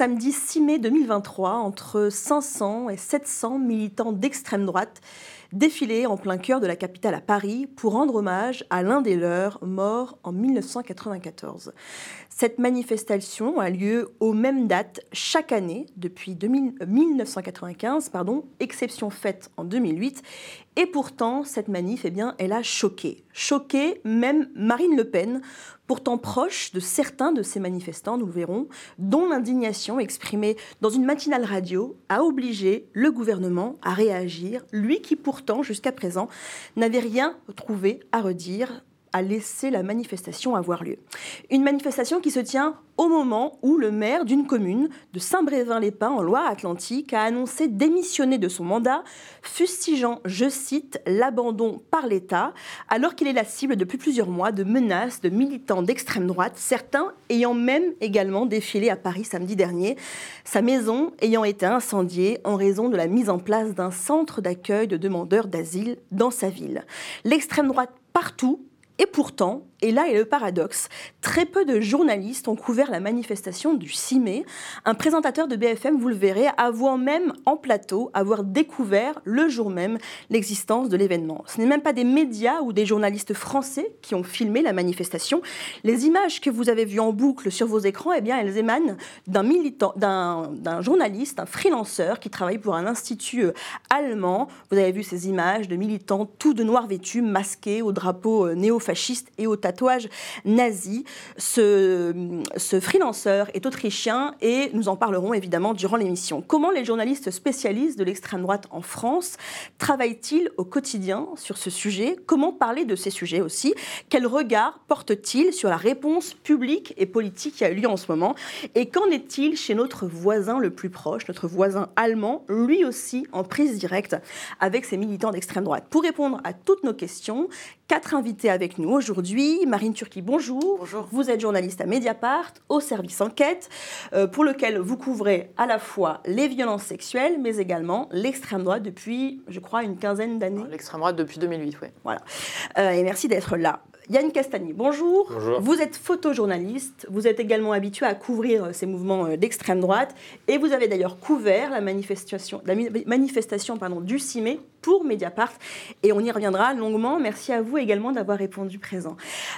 samedi 6 mai 2023, entre 500 et 700 militants d'extrême droite défilaient en plein cœur de la capitale à Paris pour rendre hommage à l'un des leurs mort en 1994. Cette manifestation a lieu aux mêmes dates chaque année depuis 1995, pardon, exception faite en 2008. Et pourtant, cette manif, eh bien, elle a choqué. Choqué même Marine Le Pen, pourtant proche de certains de ces manifestants, nous le verrons, dont l'indignation exprimée dans une matinale radio a obligé le gouvernement à réagir, lui qui pourtant, jusqu'à présent, n'avait rien trouvé à redire a laissé la manifestation avoir lieu. Une manifestation qui se tient au moment où le maire d'une commune de Saint-Brévin-les-Pins en Loire-Atlantique a annoncé démissionner de son mandat, fustigeant, je cite, l'abandon par l'État, alors qu'il est la cible depuis plusieurs mois de menaces de militants d'extrême droite, certains ayant même également défilé à Paris samedi dernier, sa maison ayant été incendiée en raison de la mise en place d'un centre d'accueil de demandeurs d'asile dans sa ville. L'extrême droite partout et pourtant, et là est le paradoxe, très peu de journalistes ont couvert la manifestation du 6 mai. Un présentateur de BFM, vous le verrez, avouant même en plateau avoir découvert le jour même l'existence de l'événement. Ce n'est même pas des médias ou des journalistes français qui ont filmé la manifestation. Les images que vous avez vues en boucle sur vos écrans, eh bien, elles émanent d'un militant, d'un journaliste, un freelanceur qui travaille pour un institut euh, allemand. Vous avez vu ces images de militants tout de noir vêtus, masqués au drapeau euh, néo fasciste et au tatouage nazi. Ce, ce freelanceur est autrichien et nous en parlerons évidemment durant l'émission. Comment les journalistes spécialistes de l'extrême droite en France travaillent-ils au quotidien sur ce sujet? Comment parler de ces sujets aussi? Quel regard portent-ils sur la réponse publique et politique qui a eu lieu en ce moment? Et qu'en est-il chez notre voisin le plus proche, notre voisin allemand, lui aussi en prise directe avec ses militants d'extrême droite? Pour répondre à toutes nos questions, quatre invités avec nous aujourd'hui. Marine Turki, bonjour. Bonjour. Vous êtes journaliste à Mediapart, au service enquête, euh, pour lequel vous couvrez à la fois les violences sexuelles, mais également l'extrême droite depuis, je crois, une quinzaine d'années. L'extrême droite depuis 2008, oui. Voilà. Euh, et merci d'être là. Yann Castagny, bonjour. Bonjour. Vous êtes photojournaliste, vous êtes également habitué à couvrir euh, ces mouvements d'extrême droite, et vous avez d'ailleurs couvert la manifestation, la manifestation pardon, du 6 mai pour Mediapart. Et on y reviendra longuement. Merci à vous également d'avoir répondu présent.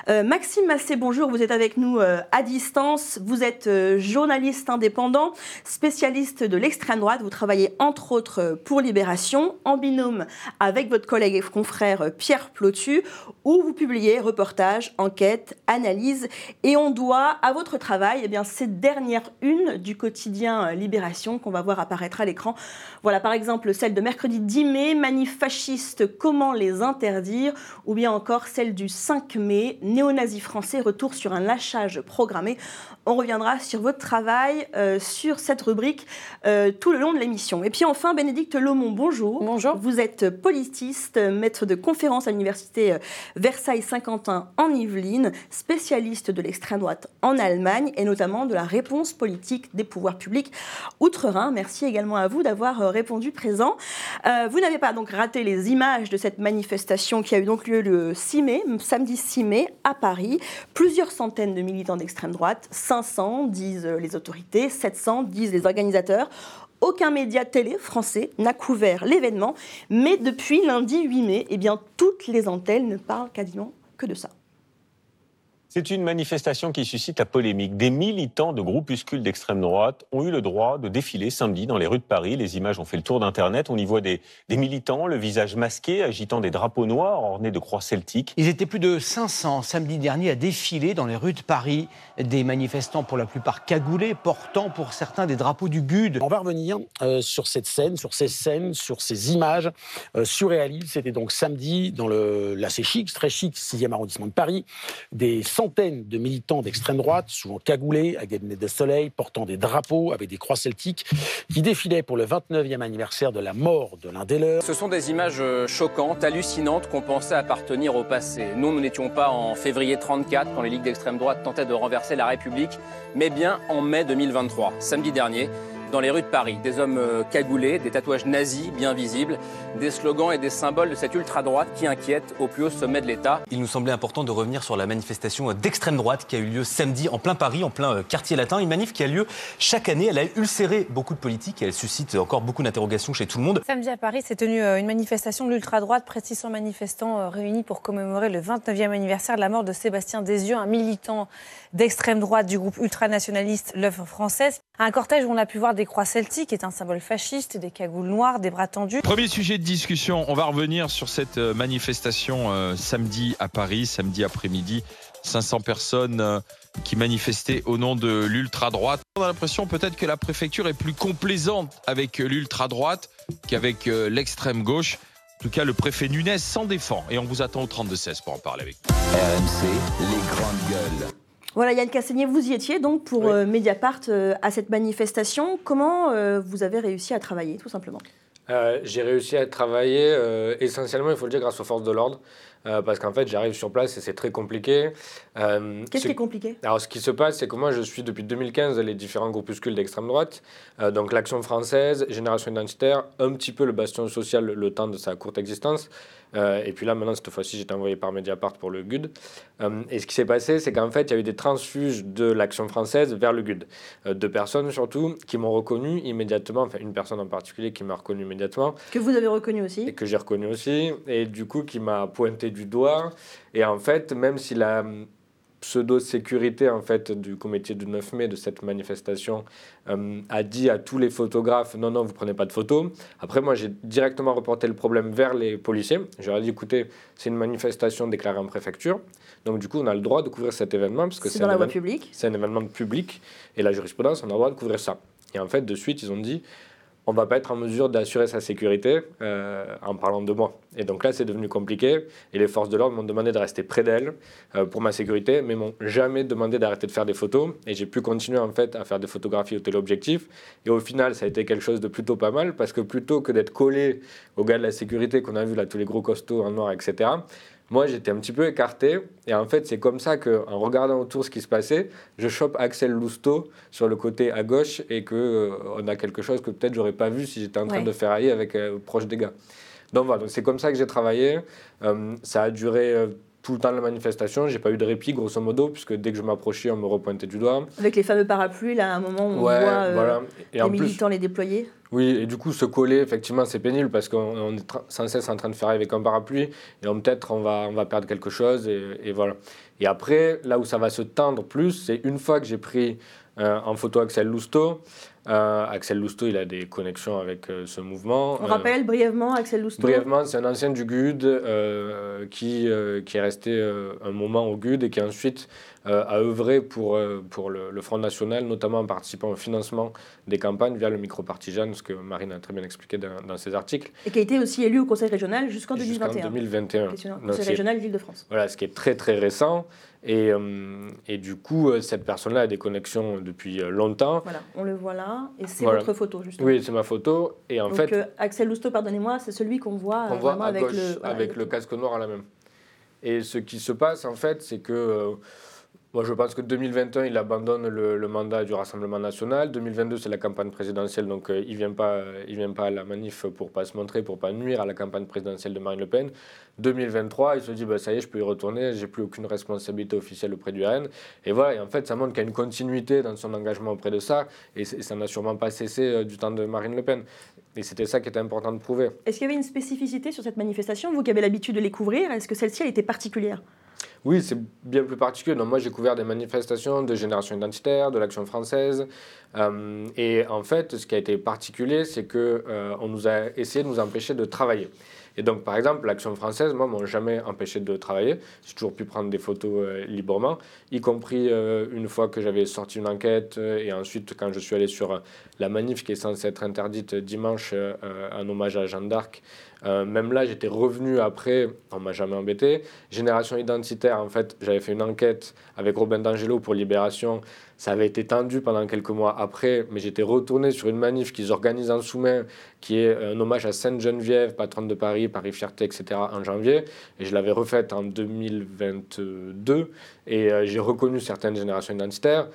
Euh, Maxime Massé, bonjour. Vous êtes avec nous euh, à distance. Vous êtes euh, journaliste indépendant, spécialiste de l'extrême droite. Vous travaillez entre autres pour Libération, en binôme avec votre collègue et confrère Pierre Plotu, où vous publiez reportages, enquêtes, analyses. Et on doit à votre travail eh bien, cette dernière une du quotidien Libération qu'on va voir apparaître à l'écran. Voilà par exemple celle de mercredi 10 mai fascistes, comment les interdire Ou bien encore celle du 5 mai, néo-nazi français, retour sur un lâchage programmé. On reviendra sur votre travail euh, sur cette rubrique euh, tout le long de l'émission. Et puis enfin, Bénédicte Lomont, bonjour. Bonjour. Vous êtes politiste, maître de conférence à l'université euh, Versailles-Saint-Quentin en Yvelines, spécialiste de l'extrême droite en Allemagne et notamment de la réponse politique des pouvoirs publics outre-Rhin. Merci également à vous d'avoir répondu présent. vous n'avez pas donc raté les images de cette manifestation qui a eu donc lieu le 6 mai, samedi 6 mai, à Paris. Plusieurs centaines de militants d'extrême droite, 500 disent les autorités, 700 disent les organisateurs. Aucun média télé français n'a couvert l'événement, mais depuis lundi 8 mai, eh bien, toutes les antennes ne parlent quasiment que de ça. C'est une manifestation qui suscite la polémique. Des militants de groupuscules d'extrême droite ont eu le droit de défiler samedi dans les rues de Paris. Les images ont fait le tour d'Internet. On y voit des, militants, le visage masqué, agitant des drapeaux noirs ornés de croix celtiques. Ils étaient plus de 500 samedi dernier à défiler dans les rues de Paris. Des manifestants pour la plupart cagoulés, portant pour certains des drapeaux du GUD. On va revenir euh, sur cette scène, sur ces scènes, sur ces images euh, surréalistes. C'était donc samedi dans le, l'assez chic, très chic, 6e arrondissement de Paris. Des centaines de militants d'extrême droite, souvent cagoulés, à des de soleil, portant des drapeaux avec des croix celtiques, qui défilaient pour le 29e anniversaire de la mort de l'un des leurs. Ce sont des images euh, choquantes, hallucinantes, qu'on pensait appartenir au passé. Nous, nous n'étions pas en février 34, quand les ligues d'extrême droite tentaient de renverser la République, mais bien en mai 2023, samedi dernier dans les rues de Paris. Des hommes euh, cagoulés, des tatouages nazis bien visibles, des slogans et des symboles de cette ultra-droite qui inquiète au plus haut sommet de l'État. Il nous semblait important de revenir sur la manifestation d'extrême droite qui a eu lieu samedi en plein Paris, en plein euh, quartier latin. Une manif qui a lieu chaque année. Elle a ulcéré beaucoup de politiques et elle suscite encore beaucoup d'interrogations chez tout le monde. Samedi à Paris s'est tenue euh, une manifestation de l'ultra-droite. Près de 600 manifestants réunis pour commémorer le 29e anniversaire de la mort de Sébastien Desieux, un militant d'extrême droite du groupe ultranationaliste L'œuvre française. Un cortège où on a pu voir des croix celtiques, est un symbole fasciste, des cagoules noires, des bras tendus. Premier sujet de discussion, on va revenir sur cette euh, manifestation euh, samedi à Paris, samedi après-midi. 500 personnes euh, qui manifestaient au nom de l'ultra-droite. On a l'impression peut-être que la préfecture est plus complaisante avec l'ultra-droite qu'avec l'extrême gauche. En tout cas, le préfet Nunez s'en défend et on vous attend au 32-16 pour en parler avec RMC, les grandes gueules. Voilà, Yann Cassigné, vous y étiez donc pour euh, Mediapart euh, à cette manifestation. Comment euh, vous avez réussi à travailler, tout simplement? J'ai réussi à travailler essentiellement, il faut le dire, grâce aux forces de l'ordre. parce qu'en fait, j'arrive sur place et c'est très compliqué. Qu'est-ce qui est compliqué? Alors, ce qui se passe, c'est que moi, je suis depuis 2015 les différents groupuscules d'extrême droite. donc, l'Action française, Génération identitaire, un petit peu le bastion social le temps de sa courte existence. Euh, et puis là, maintenant, cette fois-ci, j'étais envoyé par Mediapart pour le GUD. Euh, et ce qui s'est passé, c'est qu'en fait, il y a eu des transfuges de l'action française vers le GUD. Euh, deux personnes surtout qui m'ont reconnu immédiatement, enfin une personne en particulier qui m'a reconnu immédiatement. Que vous avez reconnu aussi. Et que j'ai reconnu aussi. Et du coup, qui m'a pointé du doigt. Et en fait, même si la pseudo-sécurité en fait du comité du 9 mai de cette manifestation euh, a dit à tous les photographes non non vous prenez pas de photos. Après moi j'ai directement reporté le problème vers les policiers. J'aurais dit écoutez c'est une manifestation déclarée en préfecture. Donc du coup on a le droit de couvrir cet événement parce que c'est dans la voie publique. c'est un événement public et la jurisprudence on a le droit de couvrir ça. Et en fait de suite ils ont dit on va pas être en mesure d'assurer sa sécurité euh, en parlant de moi. Et donc là, c'est devenu compliqué. Et les forces de l'ordre m'ont demandé de rester près d'elle euh, pour ma sécurité, mais m'ont jamais demandé d'arrêter de faire des photos. Et j'ai pu continuer en fait à faire des photographies au téléobjectif. Et au final, ça a été quelque chose de plutôt pas mal parce que plutôt que d'être collé aux gars de la sécurité qu'on a vu là, tous les gros costauds en noir, etc. Moi, j'étais un petit peu écarté. Et en fait, c'est comme ça qu'en regardant autour ce qui se passait, je chope Axel Lousteau sur le côté à gauche et qu'on euh, a quelque chose que peut-être j'aurais pas vu si j'étais en train de faire ailler avec euh, proche des gars. Donc voilà, c'est comme ça que j'ai travaillé. Euh, ça a duré tout le temps de la manifestation. J'ai pas eu de répit, grosso modo, puisque dès que je m'approchais, on me repointait du doigt. Avec les fameux parapluies, là, à un moment où on voit euh, les militants les déployer. Oui, et du coup, se coller, effectivement, c'est pénible parce qu'on est sans cesse en train de faire avec un parapluie, et peut-être on va, on va perdre quelque chose, et, voilà. Et après, là où ça va se tendre plus, c'est une fois que j'ai pris euh, en photo Axel Lousteau, euh, Axel Lousteau, il a des connexions avec euh, ce mouvement. On rappelle brièvement Axel Lousteau Brièvement, c'est un ancien du GUD euh, qui, qui est resté un moment au GUD et qui ensuite a œuvré pour, pour le, Front National, notamment en participant au financement des campagnes via le micro-partisan, ce que Marine a très bien expliqué dans, ses articles. Et qui a été aussi élu au Conseil régional jusqu'en 2021. Jusqu'en 2021. Conseil régional d'Île-de-France. Voilà, ce qui est très très récent. Et, et du coup, cette personne-là a des connexions depuis longtemps. Voilà, on le voit là. Et c'est votre photo, justement. Oui, c'est ma photo. Et en Donc, fait. Euh, Axel Lousteau, pardonnez-moi, c'est celui qu'on voit, on voit avec, le, avec le casque noir à la main. Et ce qui se passe, en fait, c'est que. Euh, moi, je pense que 2021, il abandonne le, mandat du Rassemblement national. 2022, c'est la campagne présidentielle, donc euh, il ne vient, pas, il vient pas à la manif pour pas se montrer, pour pas nuire à la campagne présidentielle de Marine Le Pen. 2023, il se dit, bah, ça y est, je peux y retourner, j'ai plus aucune responsabilité officielle auprès du RN. Et voilà, en fait, ça montre qu'il y a une continuité dans son engagement auprès de ça, et, ça n'a sûrement pas cessé euh, du temps de Marine Le Pen. Et c'était ça qui était important de prouver. Est-ce qu'il y avait une spécificité sur cette manifestation, vous qui avez l'habitude de les couvrir Est-ce que celle-ci, elle était particulière? Oui, c'est bien plus particulier. Donc, moi, j'ai couvert des manifestations de génération identitaire, de l'action française. Euh, et en fait, ce qui a été particulier, c'est qu'on euh, on nous a essayé de nous empêcher de travailler. Et donc, par exemple, l'action française, moi, m'ont jamais empêché de travailler. J'ai toujours pu prendre des photos euh, librement, y compris une fois que j'avais sorti une enquête et ensuite quand je suis allé sur la manif qui est censée être interdite dimanche en hommage à Jeanne d'Arc Euh, même là, j'étais revenu après, on m'a jamais embêté. Génération identitaire, en fait, j'avais fait une enquête avec Robin D'Angelo pour Libération. Ça avait été tendu pendant quelques mois après, mais j'étais retourné sur une manif qu'ils organisent en sous-main, qui est un hommage à Sainte-Geneviève, patronne de Paris, Paris-Fierté, etc., en janvier. Et je l'avais refaite en 2022. Et euh, j'ai reconnu certaines générations identitaires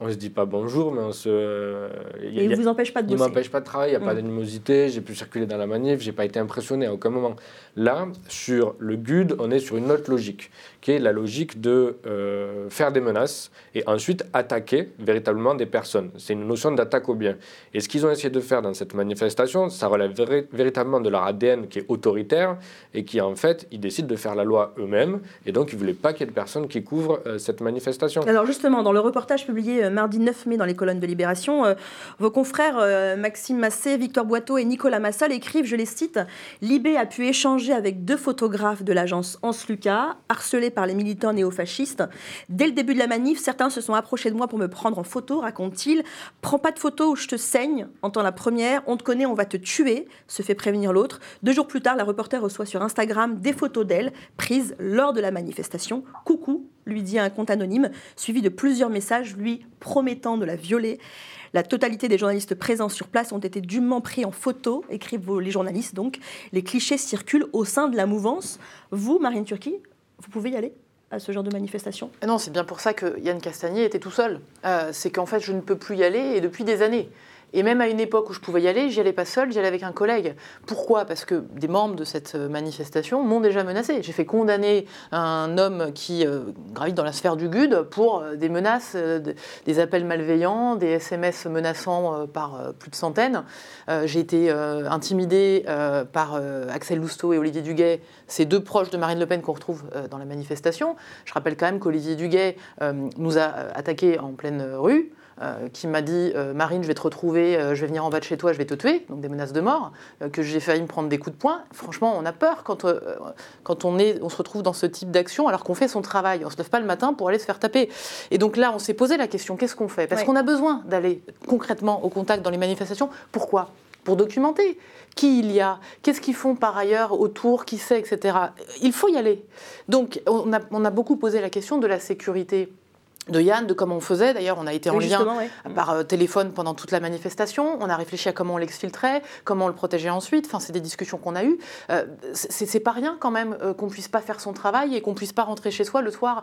on se dit pas bonjour, mais on se. Et il ne vous empêche pas de bosser. Il m'empêche pas de travailler, il n'y a pas mm. d'animosité, j'ai pu circuler dans la manif, j'ai pas été impressionné à aucun moment. Là, sur le GUD, on est sur une autre logique, qui est la logique de euh, faire des menaces et ensuite attaquer véritablement des personnes. C'est une notion d'attaque au bien. Et ce qu'ils ont essayé de faire dans cette manifestation, ça relève véritablement de leur ADN qui est autoritaire et qui, en fait, ils décident de faire la loi eux-mêmes et donc ils ne voulaient pas qu'il y ait de personnes qui couvrent euh, cette manifestation. Alors justement, dans le reportage publié euh, mardi 9 mai dans les colonnes de Libération, vos confrères Maxime Massé, Victor Boiteau et Nicolas Massol écrivent, je les cite, Libé a pu échanger avec deux photographes de l'agence Hans Lucas, harcelés par les militants néofascistes. Dès le début de la manif, certains se sont approchés de moi pour me prendre en photo, raconte-t-il. Prends pas de photo où je te saigne, entend la première. On te connaît, on va te tuer, se fait prévenir l'autre. Deux jours plus tard, la reporter reçoit sur Instagram des photos d'elle prises lors de la manifestation. Coucou, lui dit un compte anonyme, suivi de plusieurs messages lui promettant de la violer. La totalité des journalistes présents sur place ont été dûment pris en photo, écrivent les journalistes donc. Les clichés circulent au sein de la mouvance. Vous, Marine Turquie, vous pouvez y aller à ce genre de manifestation? Non, c'est bien pour ça que Yann Castagnier était tout seul. Euh, c'est qu'en fait, je ne peux plus y aller et depuis des années. Et même à une époque où je pouvais y aller, j'y allais pas seul, j'y allais avec un collègue. Pourquoi? Parce que des membres de cette manifestation m'ont déjà menacé. J'ai fait condamner un homme qui euh, gravite dans la sphère du GUD pour euh, des menaces, euh, des appels malveillants, des SMS menaçants par plus de centaines. J'ai été intimidée par Axel Lousteau et Olivier Duguet, ces deux proches de Marine Le Pen qu'on retrouve dans la manifestation. Je rappelle quand même qu'Olivier Duguet nous a attaqués en pleine rue. Euh, qui m'a dit euh, Marine, je vais te retrouver, euh, je vais venir en bas de chez toi, je vais te tuer, donc des menaces de mort, que j'ai failli me prendre des coups de poing. Franchement, on a peur quand, quand on, est, on se retrouve dans ce type d'action alors qu'on fait son travail. On ne se lève pas le matin pour aller se faire taper. Et donc là, on s'est posé la question qu'est-ce qu'on fait? Parce qu'on a besoin d'aller concrètement au contact dans les manifestations. Pourquoi? Pour documenter qui il y a, qu'est-ce qu'ils font par ailleurs autour, qui sait, etc. Il faut y aller. Donc on a, on a beaucoup posé la question de la sécurité de Yann, de comment on faisait. D'ailleurs, on a été en lien par euh, téléphone pendant toute la manifestation. On a réfléchi à comment on l'exfiltrait, comment on le protégeait ensuite. Enfin, c'est des discussions qu'on a eues. Euh, c'est pas rien quand même euh, qu'on puisse pas faire son travail et qu'on puisse pas rentrer chez soi le soir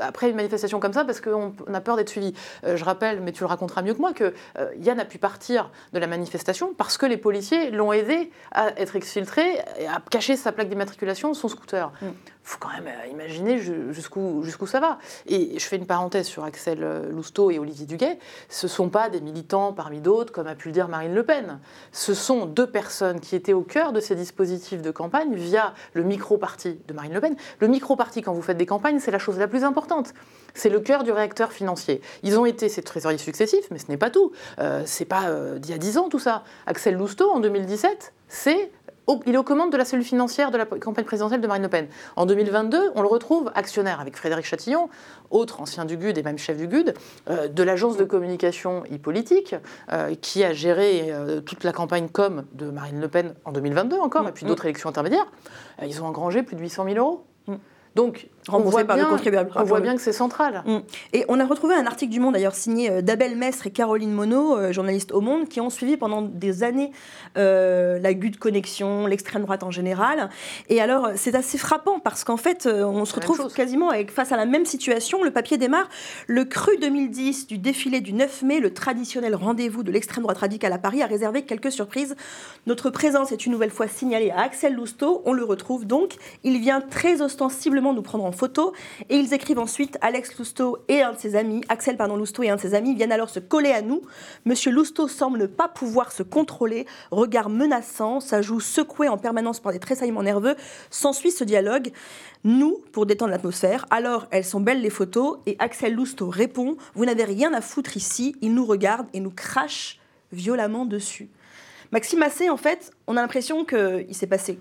après une manifestation comme ça parce qu'on a peur d'être suivi. je rappelle, mais tu le raconteras mieux que moi, que Yann a pu partir de la manifestation parce que les policiers l'ont aidé à être exfiltré et à cacher sa plaque d'immatriculation, son scooter. Mm faut quand même euh, imaginer jusqu'où jusqu'où ça va. Et je fais une parenthèse sur Axel euh, Lousteau et Olivier Duguet. Ce ne sont pas des militants parmi d'autres, comme a pu le dire Marine Le Pen. Ce sont deux personnes qui étaient au cœur de ces dispositifs de campagne via le micro-parti de Marine Le Pen. Le micro-parti, quand vous faites des campagnes, c'est la chose la plus importante. C'est le cœur du réacteur financier. Ils ont été ces trésoriers successifs, mais ce n'est pas tout. Euh, c'est pas d'il y a dix ans tout ça. Axel Lousteau, en 2017, c'est il est aux commandes de la cellule financière de la campagne présidentielle de Marine Le Pen. En 2022, on le retrouve actionnaire avec Frédéric Chatillon, autre ancien du GUD et même chef du GUD, euh, de l'agence de communication e-politique, euh, qui a géré euh, toute la campagne com de Marine Le Pen en 2022 encore, mm. et puis d'autres élections intermédiaires. ils ont engrangé plus de 800 000 euros. Mm. Donc, on voit, bien, on voit bien que c'est central. Mm. Et on a retrouvé un article du Monde, d'ailleurs signé euh, d'Abel Mestre et Caroline Monod, euh, journalistes au Monde, qui ont suivi pendant des années euh, la GUD connexion, l'extrême droite en général. Et alors, c'est assez frappant parce qu'en fait, on se retrouve quasiment avec, face à la même situation. Le papier démarre le cru 2010 du défilé du 9 mai, le traditionnel rendez-vous de l'extrême droite radicale à Paris, a réservé quelques surprises. Notre présence est une nouvelle fois signalée à Axel Lousteau. On le retrouve donc. Il vient très ostensiblement nous prendre en photo. Et ils écrivent ensuite Alex Lousteau et un de ses amis, Axel pardon, Lousteau et un de ses amis viennent alors se coller à nous. Monsieur Lousteau semble ne pas pouvoir se contrôler, regard menaçant, sa joue secouée en permanence par des tressaillements nerveux. S'ensuit ce dialogue. Nous, pour détendre l'atmosphère, alors elles sont belles les photos, et Axel Lousteau répond Vous n'avez rien à foutre ici, il nous regarde et nous crache violemment dessus. Maxime Massé, en fait, on a l'impression qu'il s'est passé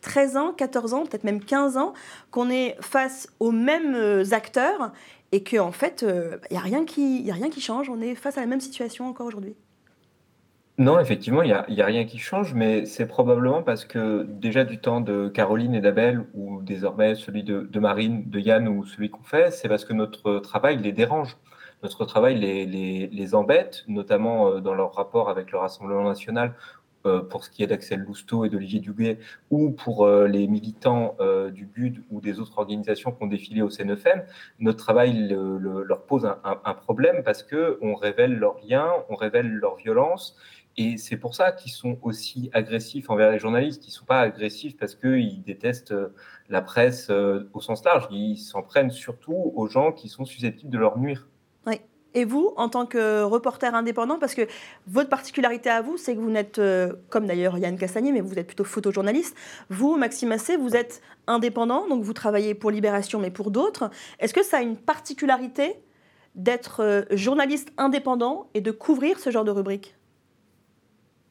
13 ans, 14 ans, peut-être même 15 ans, qu'on est face aux mêmes euh, acteurs et qu'en en fait, il euh, n'y a, rien qui, a rien qui change. On est face à la même situation encore aujourd'hui. Non, effectivement, il n'y a, a rien qui change, mais c'est probablement parce que déjà du temps de Caroline et d'Abel, ou désormais celui de, Marine, de Yann ou celui qu'on fait, c'est parce que notre travail les dérange. Notre travail les, les, embête, notamment euh, dans leur rapport avec le Rassemblement national, pour ce qui est d'Axel Lousteau et d'Olivier Duguet, ou pour euh, les militants du GUD ou des autres organisations qui ont défilé au CNFM, notre travail le, le, leur pose un, un, problème parce qu'on révèle leurs liens, on révèle leur violence, et c'est pour ça qu'ils sont aussi agressifs envers les journalistes. Ils ne sont pas agressifs parce qu'ils détestent euh, la presse euh, au sens large. Ils s'en prennent surtout aux gens qui sont susceptibles de leur nuire. Oui. Et vous, en tant que reporter indépendant, parce que votre particularité à vous, c'est que vous n'êtes, euh, comme d'ailleurs Yann Castagnier, mais vous êtes plutôt photojournaliste. Vous, Maxime Massé, vous êtes indépendant, donc vous travaillez pour Libération, mais pour d'autres. Est-ce que ça a une particularité d'être journaliste indépendant et de couvrir ce genre de rubrique?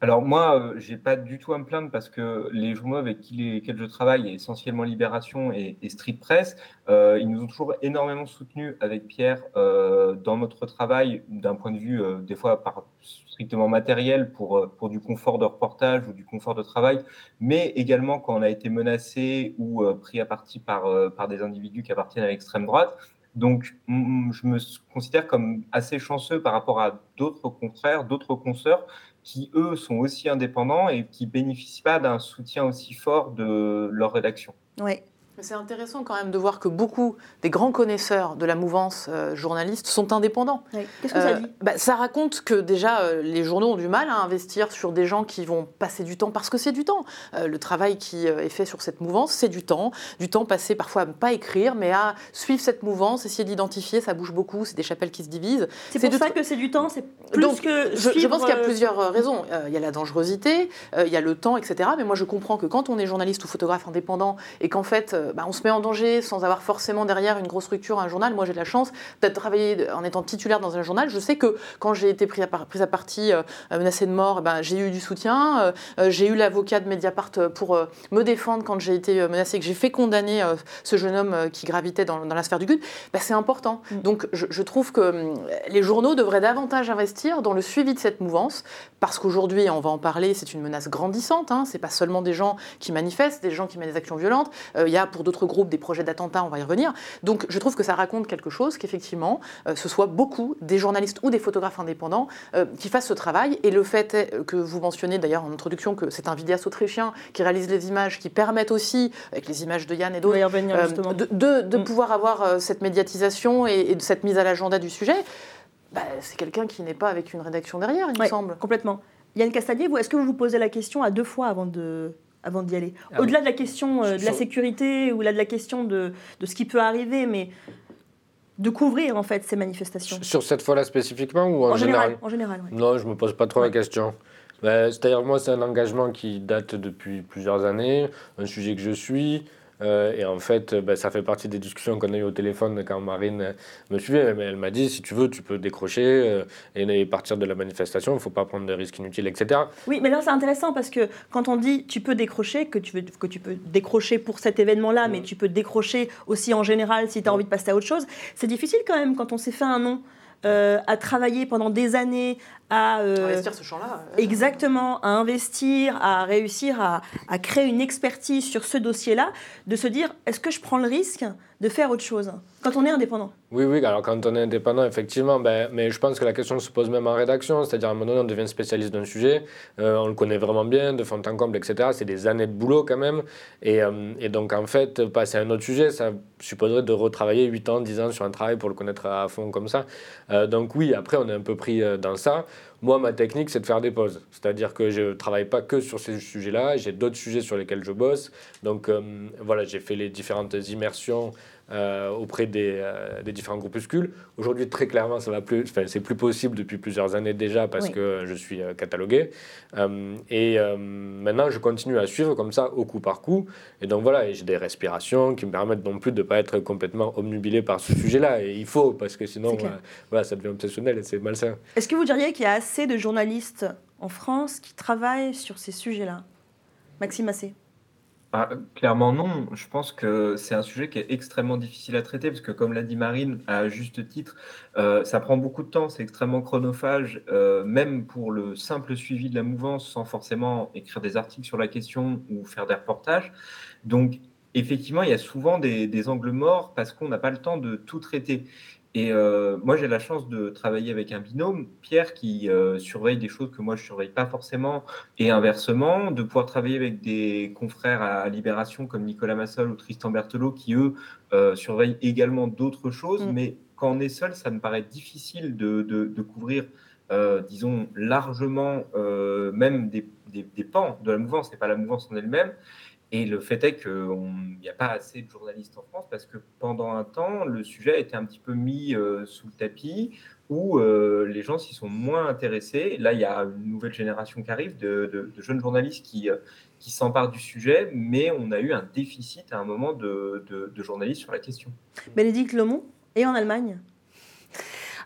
Alors moi, euh, j'ai pas du tout à me plaindre parce que les journaux avec qui lesquels je travaille, essentiellement Libération et, et Street Press, euh, ils nous ont toujours énormément soutenus avec Pierre euh, dans notre travail, d'un point de vue euh, des fois par strictement matériel pour, pour du confort de reportage ou du confort de travail, mais également quand on a été menacé ou pris à partie par, par des individus qui appartiennent à l'extrême droite. Donc, je me considère comme assez chanceux par rapport à d'autres confrères, d'autres consoeurs qui, eux, sont aussi indépendants et qui bénéficient pas d'un soutien aussi fort de leur rédaction. Oui, c'est intéressant quand même de voir que beaucoup des grands connaisseurs de la mouvance euh, journaliste sont indépendants. Oui. Qu'est-ce que ça dit? bah, Ça raconte que déjà euh, les journaux ont du mal à investir sur des gens qui vont passer du temps parce que c'est du temps. Euh, le travail qui est fait sur cette mouvance, c'est du temps. Du temps passé parfois à ne pas écrire, mais à suivre cette mouvance, essayer d'identifier, ça bouge beaucoup, c'est des chapelles qui se divisent. C'est pour ça que c'est du temps, c'est plus Donc, que. Je, suivre, je pense qu'il y a euh, plusieurs raisons. Il y a la dangerosité, il y a le temps, etc. Mais moi je comprends que quand on est journaliste ou photographe indépendant et qu'en fait bah, on se met en danger sans avoir forcément derrière une grosse structure, un journal. Moi, j'ai de la chance d'être travaillé en étant titulaire dans un journal. Je sais que quand j'ai été à, prise à partie, euh, menacée de mort, eh ben, j'ai eu du soutien. Euh, euh, j'ai eu l'avocat de Mediapart pour euh, me défendre quand j'ai été menacée, que j'ai fait condamner euh, ce jeune homme euh, qui gravitait dans, dans la sphère du GUD. Ben, c'est important. Mm. Donc, je, je trouve que hum, les journaux devraient davantage investir dans le suivi de cette mouvance, parce qu'aujourd'hui, on va en parler, c'est une menace grandissante. Hein. C'est pas seulement des gens qui manifestent, des gens qui mènent des actions violentes. Euh, Il y a pour d'autres groupes des projets d'attentats, on va y revenir. Donc je trouve que ça raconte quelque chose, qu'effectivement, euh, ce soit beaucoup des journalistes ou des photographes indépendants euh, qui fassent ce travail. Et le fait est que vous mentionnez d'ailleurs en introduction que c'est un vidéaste autrichien qui réalise les images, qui permettent aussi, avec les images de Yann et d'autres, euh, de, de- de Mm. pouvoir avoir euh, cette médiatisation et, cette mise à l'agenda du sujet. Bah, c'est quelqu'un qui n'est pas avec une rédaction derrière, il me semble. Complètement. Yann Castagnier, vous, est-ce que vous vous posez la question à deux fois avant de avant d'y aller Ah Au-delà de la question euh, de la sécurité ou là de la question de, de ce qui peut arriver, mais de couvrir en fait ces manifestations. Sur cette fois-là spécifiquement ou en, En général, général, en général. Non, je me pose pas trop la question. Ben, C'est-à-dire moi, c'est un engagement qui date depuis plusieurs années, un sujet que je suis. Euh, et en fait, ben, ça fait partie des discussions qu'on a eues au téléphone quand Marine euh, me suivait. Mais elle m'a dit, si tu veux, tu peux décrocher euh, et partir de la manifestation. Il ne faut pas prendre de risques inutiles, etc. Oui, mais là c'est intéressant parce que quand on dit tu peux décrocher, que tu, veux, que tu peux décrocher pour cet événement-là, mais tu peux décrocher aussi en général si tu as envie de passer à autre chose, c'est difficile quand même quand on s'est fait un nom. Euh, à travailler pendant des années, à euh, Investir ce champ-là. euh, exactement, à investir, à réussir à, à créer une expertise sur ce dossier-là, de se dire est-ce que je prends le risque de faire autre chose quand on est indépendant Oui, oui, alors quand on est indépendant, effectivement, ben, mais je pense que la question se pose même en rédaction, c'est-à-dire à un moment donné, on devient spécialiste d'un sujet, euh, on le connaît vraiment bien, de fond en comble, etc. C'est des années de boulot quand même, et, euh, et donc en fait, passer à un autre sujet, ça supposerait de retravailler 8 ans, 10 ans sur un travail pour le connaître à fond comme ça. Euh, donc oui, après, on est un peu pris dans ça. Moi, ma technique, c'est de faire des pauses. C'est-à-dire que je ne travaille pas que sur ces sujets-là, j'ai d'autres sujets sur lesquels je bosse. Donc euh, voilà, j'ai fait les différentes immersions euh, auprès des, euh, des différents groupuscules. Aujourd'hui, très clairement, ça va plus, c'est plus possible depuis plusieurs années déjà parce Oui. que je suis euh, catalogué. Euh, et maintenant, je continue à suivre comme ça, au coup par coup. Et donc voilà, j'ai des respirations qui me permettent non plus de ne pas être complètement omnubilé par ce sujet-là. Et il faut, parce que sinon, voilà, ça devient obsessionnel et c'est malsain. Est-ce que vous diriez qu'il y a assez de journalistes en France qui travaillent sur ces sujets-là? Maxime Massé Ah, clairement non. Je pense que c'est un sujet qui est extrêmement difficile à traiter parce que, comme l'a dit Marine, à juste titre, euh, ça prend beaucoup de temps, c'est extrêmement chronophage, euh, même pour le simple suivi de la mouvance, sans forcément écrire des articles sur la question ou faire des reportages. Donc, effectivement, il y a souvent des angles morts parce qu'on n'a pas le temps de tout traiter. Et euh, moi, j'ai la chance de travailler avec un binôme, Pierre, qui euh, surveille des choses que moi, je ne surveille pas forcément, et inversement, de pouvoir travailler avec des confrères à Libération comme Nicolas Massol ou Tristan Berthelot, qui, eux, euh, surveillent également d'autres choses. Mm. Mais quand on est seul, ça me paraît difficile de, de- de couvrir, disons, largement même des, des- des pans de la mouvance, et pas la mouvance en elle-même. Et le fait est qu'il n'y a pas assez de journalistes en France parce que pendant un temps, le sujet a été un petit peu mis euh, sous le tapis où euh, les gens s'y sont moins intéressés. Là, il y a une nouvelle génération qui arrive de, jeunes journalistes qui, euh, qui s'emparent du sujet, mais on a eu un déficit à un moment de, de- de journalistes sur la question. Bénédicte Lomont, et en Allemagne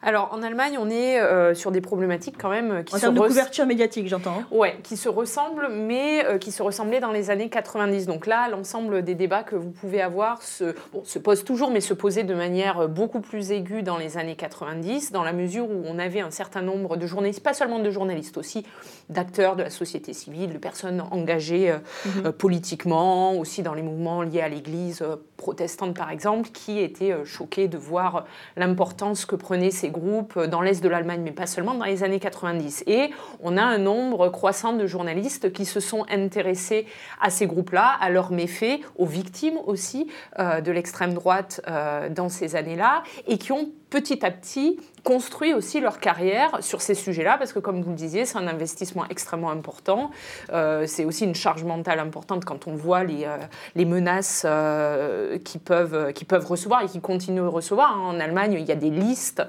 Alors, en Allemagne, on est euh, sur des problématiques quand même qui En se termes de couverture médiatique, j'entends. hein. Ouais, qui se ressemblent, mais euh, qui se ressemblaient dans les années 90. Donc là, l'ensemble des débats que vous pouvez avoir se, bon, se posent toujours, mais se posaient de manière beaucoup plus aiguë dans les années 90, dans la mesure où on avait un certain nombre de journalistes, pas seulement de journalistes, aussi d'acteurs de la société civile, de personnes engagées euh, Mhm. euh, politiquement, aussi dans les mouvements liés à l'Église euh, protestante, par exemple, qui étaient euh, choqués de voir l'importance que prenaient ces groupes euh, dans l'Est de l'Allemagne, mais pas seulement dans les années 90. Et on a un nombre croissant de journalistes qui se sont intéressés à ces groupes-là, à leurs méfaits, aux victimes aussi euh, de l'extrême droite dans ces années-là, et qui ont petit à petit construit aussi leur carrière sur ces sujets-là, parce que comme vous le disiez, c'est un investissement extrêmement important. Euh, c'est aussi une charge mentale importante quand on voit les, euh, menaces euh, qu'ils peuvent, qu'ils peuvent recevoir et qu'ils continuent de recevoir. hein. En Allemagne, il y a des listes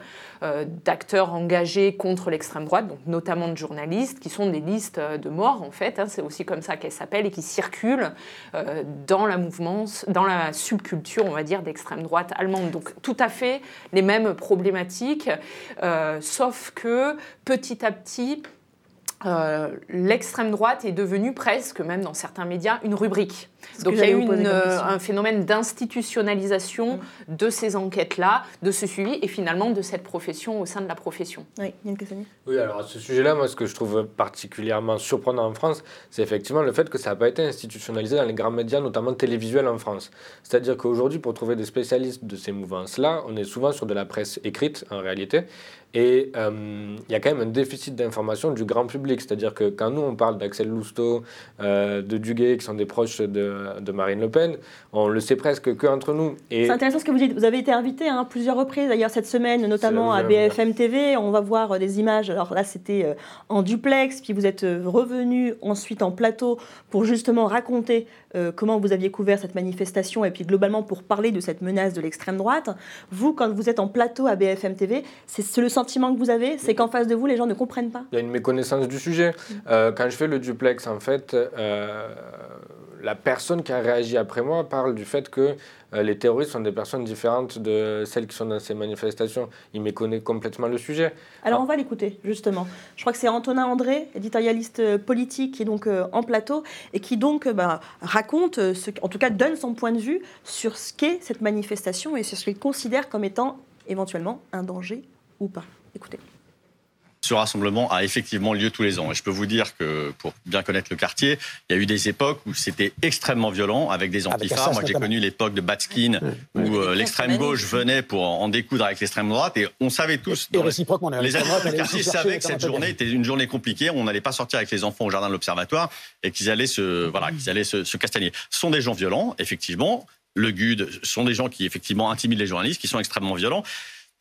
d'acteurs engagés contre l'extrême droite, notamment de journalistes, qui sont des listes euh, de morts en fait. hein. c'est aussi comme ça qu'elles s'appellent et qui circulent euh, dans la mouvance, dans la subculture, on va dire, d'extrême droite allemande. Donc tout à fait les mêmes problématiques, euh, sauf que petit à petit, euh, l'extrême droite est devenue presque, même dans certains médias, une rubrique. Ce Donc il y a eu une, euh, un phénomène d'institutionnalisation de ces enquêtes-là, de ce suivi et finalement de cette profession au sein de la profession. Oui. Oui, alors à ce sujet-là, moi, ce que je trouve particulièrement surprenant en France, c'est effectivement le fait que ça n'a pas été institutionnalisé dans les grands médias, notamment télévisuels en France. C'est-à-dire qu'aujourd'hui, pour trouver des spécialistes de ces mouvances-là, on est souvent sur de la presse écrite, en réalité, et euh, il y a quand même un déficit d'information du grand public. C'est-à-dire que quand nous, on parle d'Axel Lousteau, euh, de Duguay, qui sont des proches de, de Marine Le Pen, on le sait presque que entre nous. Et C'est intéressant ce que vous dites. Vous avez été invité hein, plusieurs reprises, d'ailleurs, cette semaine, notamment à BFM TV. On va voir euh, des images. Alors là, c'était euh, en duplex, puis vous êtes euh, revenu ensuite en plateau pour justement raconter euh, comment vous aviez couvert cette manifestation et puis globalement pour parler de cette menace de l'extrême droite. Vous, quand vous êtes en plateau à BFM TV, c'est c'est le sentiment que vous avez? C'est qu'en face de vous, les gens ne comprennent pas? Il y a une méconnaissance du sujet. Euh, quand je fais le duplex, en fait, euh, la personne qui a réagi après moi parle du fait que euh, les terroristes sont des personnes différentes de celles qui sont dans ces manifestations. Il méconnaît complètement le sujet. Alors on va l'écouter justement. Je crois que c'est Antonin André, éditorialiste euh, politique, qui est donc euh, en plateau et qui donc bah, raconte, ce, en tout cas donne son point de vue sur ce qu'est cette manifestation et sur ce qu'il considère comme étant éventuellement un danger ou pas. Écoutez. Ce rassemblement a effectivement lieu tous les ans. Et je peux vous dire que, pour bien connaître le quartier, il y a eu des époques où c'était extrêmement violent avec des antifas. Moi, j'ai connu l'époque de Batskin où euh, l'extrême gauche venait pour en découdre avec l'extrême droite. Et on savait tous, Et dans les- habitants du quartier savaient que cette journée journée était une journée compliquée. On n'allait pas sortir avec les enfants au jardin de l'Observatoire et qu'ils allaient se, voilà, qu'ils allaient se, se castagner. Ce sont des gens violents, effectivement. Le GUD sont des gens qui, effectivement, intimident les journalistes, qui sont extrêmement violents.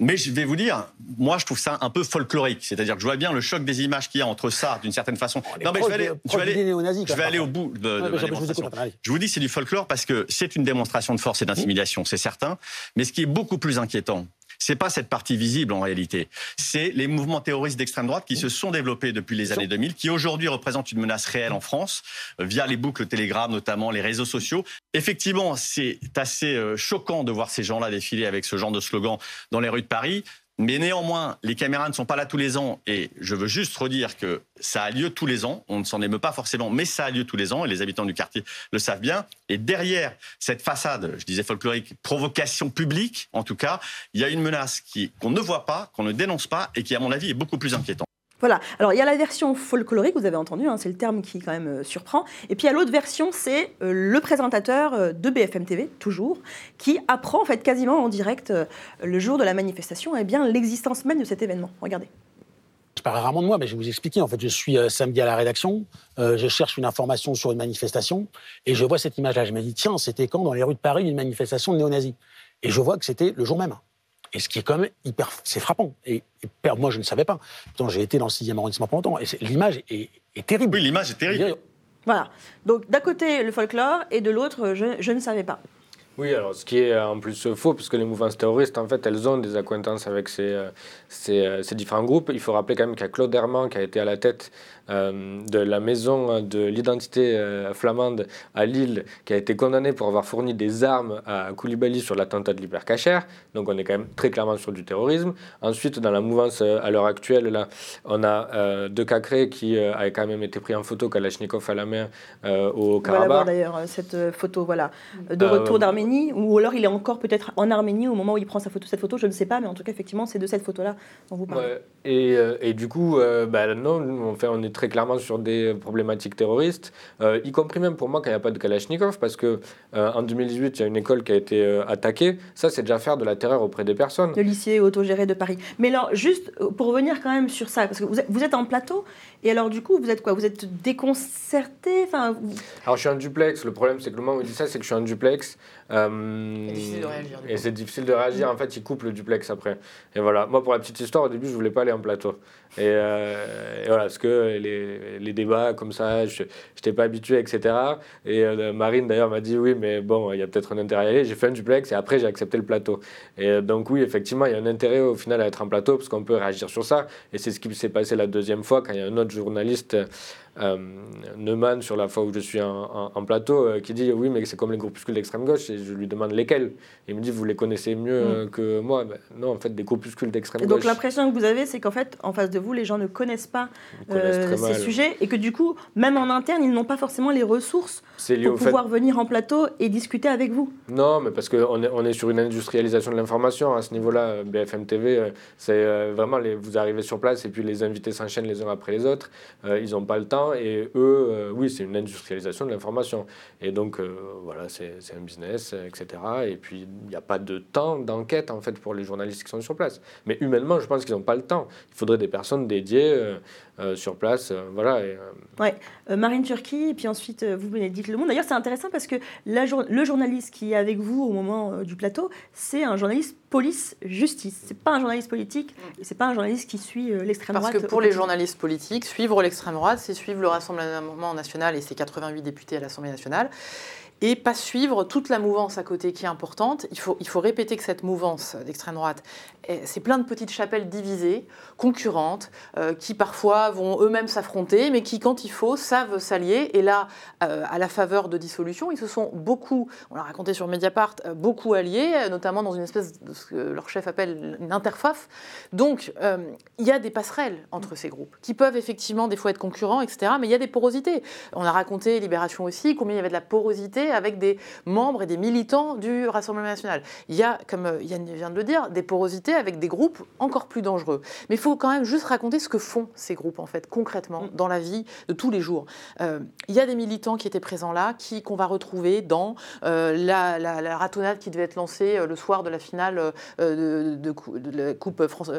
Mais je vais vous dire, moi, je trouve ça un peu folklorique. C'est-à-dire que je vois bien le choc des images qu'il y a entre ça, d'une certaine façon. non, mais je vais aller, je vais aller, je vais aller au bout de, Ouais, je- vous. Je dis c'est du folklore parce que c'est une démonstration de force et d'intimidation, c'est certain. Mais ce qui est beaucoup plus inquiétant, c'est pas cette partie visible en réalité. C'est les mouvements terroristes d'extrême droite qui se sont développés depuis les années 2000, qui aujourd'hui représentent une menace réelle en France, euh, via les boucles Telegram notamment, les réseaux sociaux. Effectivement, c'est assez euh, choquant de voir ces gens-là défiler avec ce genre de slogan dans les rues de Paris. Mais néanmoins, les caméras ne sont pas là tous les ans et je veux juste redire que ça a lieu tous les ans. On ne s'en émeut pas forcément, mais ça a lieu tous les ans et les habitants du quartier le savent bien. Et derrière cette façade, je disais folklorique, provocation publique en tout cas, il y a une menace qu'on ne voit pas, qu'on ne dénonce pas et qui, à mon avis, est beaucoup plus inquiétante. Voilà. Alors, il y a la version folklorique, vous avez entendu, hein, c'est le terme qui quand même euh, surprend. Et puis, il y a l'autre version, c'est euh, le présentateur euh, de BFM TV, toujours, qui apprend en fait quasiment en direct le jour de la manifestation, eh bien l'existence même de cet événement. Regardez. Je parle rarement de moi, mais je vais vous expliquer. En fait, je suis samedi à la rédaction, je cherche une information sur une manifestation, et je vois cette image-là. Je me dis, tiens, c'était quand dans les rues de Paris une manifestation de néo-nazis? Et je vois que c'était le jour même. Et ce qui est quand même hyper, c'est frappant. Et, moi, je ne savais pas. Pourtant, j'ai été dans le 6e arrondissement pendant longtemps, et l'image est, est terrible. Oui, l'image est terrible. Voilà. Donc, d'un côté, le folklore, et de l'autre, je, je ne savais pas. Oui, alors ce qui est euh, en plus euh, faux, puisque les mouvances terroristes, en fait, elles ont des accointances avec ces, ces, euh, ces différents groupes. Il faut rappeler quand même qu'il y a Claude Herman qui a été à la tête euh, de la maison de l'identité euh, flamande à Lille, qui a été condamné pour avoir fourni des armes à Koulibaly sur l'attentat de l'hypercachère. Donc on est quand même très clairement sur du terrorisme. Ensuite, dans la mouvance euh, à l'heure actuelle, là, on a De Cacré qui a quand même été pris en photo, Kalachnikov à la main au On va voir Karabakh. d'ailleurs, cette photo, voilà, de retour d'Arménie, ou alors il est encore peut-être en Arménie au moment où il prend sa photo, cette photo, je ne sais pas, mais en tout cas, effectivement, c'est de cette photo-là dont vous parlez. Et, et du coup, bah, non, nous, enfin, on est très clairement sur des problématiques terroristes, euh, y compris même pour moi quand il n'y a pas de Kalachnikov, parce que euh, en 2018, il y a une école qui a été euh, attaquée. Ça, c'est déjà faire de la terreur auprès des personnes. Le lycée autogéré de Paris. Mais alors, juste pour revenir quand même sur ça, parce que vous êtes en plateau, et alors du coup, vous êtes quoi? Vous êtes déconcerté? Enfin, vous- Alors, je suis en duplex. Le problème, c'est que le moment où il dit ça, c'est que je suis en duplex. euh, C'est difficile de réagir, Et c'est difficile de réagir. En fait, il coupe le duplex après. Et voilà. Moi, pour la petite histoire, au début, je voulais pas aller en plateau. Et, euh, et voilà, parce que les, les débats comme ça, je n'étais pas habitué, etc. Et euh, Marine, d'ailleurs, m'a dit oui, mais bon, il y a peut-être un intérêt à y aller. J'ai fait un duplex et après, j'ai accepté le plateau. Et euh, donc, oui, effectivement, il y a un intérêt au final à être en plateau parce qu'on peut réagir sur ça. Et c'est ce qui s'est passé la deuxième fois quand il y a un autre journaliste. Euh, Neumann, sur la fois où je suis en, plateau, euh, qui dit oui, mais c'est comme les groupuscules d'extrême gauche, et je lui demande lesquels. Il me dit vous les connaissez mieux euh, que moi. Ben, non, en fait, des groupuscules d'extrême Et donc gauche. l'impression que vous avez, c'est qu'en fait, en face de vous, les gens ne connaissent pas connaissent ces sujets, et que du coup, même en interne, ils n'ont pas forcément les ressources pour fait pouvoir venir en plateau et discuter avec vous. Non, mais parce qu'on est, on est sur une industrialisation de l'information à ce niveau-là. BFM TV, c'est vraiment, les, vous arrivez sur place et puis les invités s'enchaînent les uns après les autres. Ils n'ont pas le temps et eux, euh, oui, c'est une industrialisation de l'information. Et donc, euh, voilà, c'est un business, euh, etc. Et puis, il n'y a pas de temps d'enquête, en fait, pour les journalistes qui sont sur place. Mais humainement, je pense qu'ils n'ont pas le temps. Il faudrait des personnes dédiées euh, sur place. euh, voilà. Et, euh, Ouais, euh, Marine Turquie, et puis ensuite euh, vous, Bénédicte Le Monde. D'ailleurs, c'est intéressant parce que la jour- le journaliste qui est avec vous au moment euh, du plateau, c'est un journaliste police-justice. C'est pas un journaliste politique, c'est pas un journaliste qui suit euh, l'extrême Parce droite. que pour les journalistes politiques, suivre l'extrême droite, c'est suivre le Rassemblement national et ses 88 députés à l'Assemblée nationale. Et pas suivre toute la mouvance à côté qui est importante. Il faut, il faut répéter que cette mouvance d'extrême droite, eh, c'est plein de petites chapelles divisées, concurrentes, euh, qui parfois vont eux-mêmes s'affronter, mais qui, quand il faut, savent s'allier. Et là, euh, à la faveur de dissolution, ils se sont beaucoup, on l'a raconté sur Mediapart, euh, beaucoup alliés, notamment dans une espèce de ce que leur chef appelle une interfaf. Donc, il y a des passerelles entre ces groupes qui peuvent effectivement des fois être concurrents, etc. Mais il y a des porosités. On a raconté Libération aussi, combien il y avait de la porosité avec des membres et des militants du Rassemblement national. Il y a, comme euh, Yann vient de le dire, des porosités avec des groupes encore plus dangereux. Mais il faut quand même juste raconter ce que font ces groupes en fait concrètement dans la vie de tous les jours. Euh, il y a des militants qui étaient présents là, qui qu'on va retrouver dans euh, la, la- la ratonnade qui devait être lancée euh, le soir de la finale de, de cou- de la coupe, France-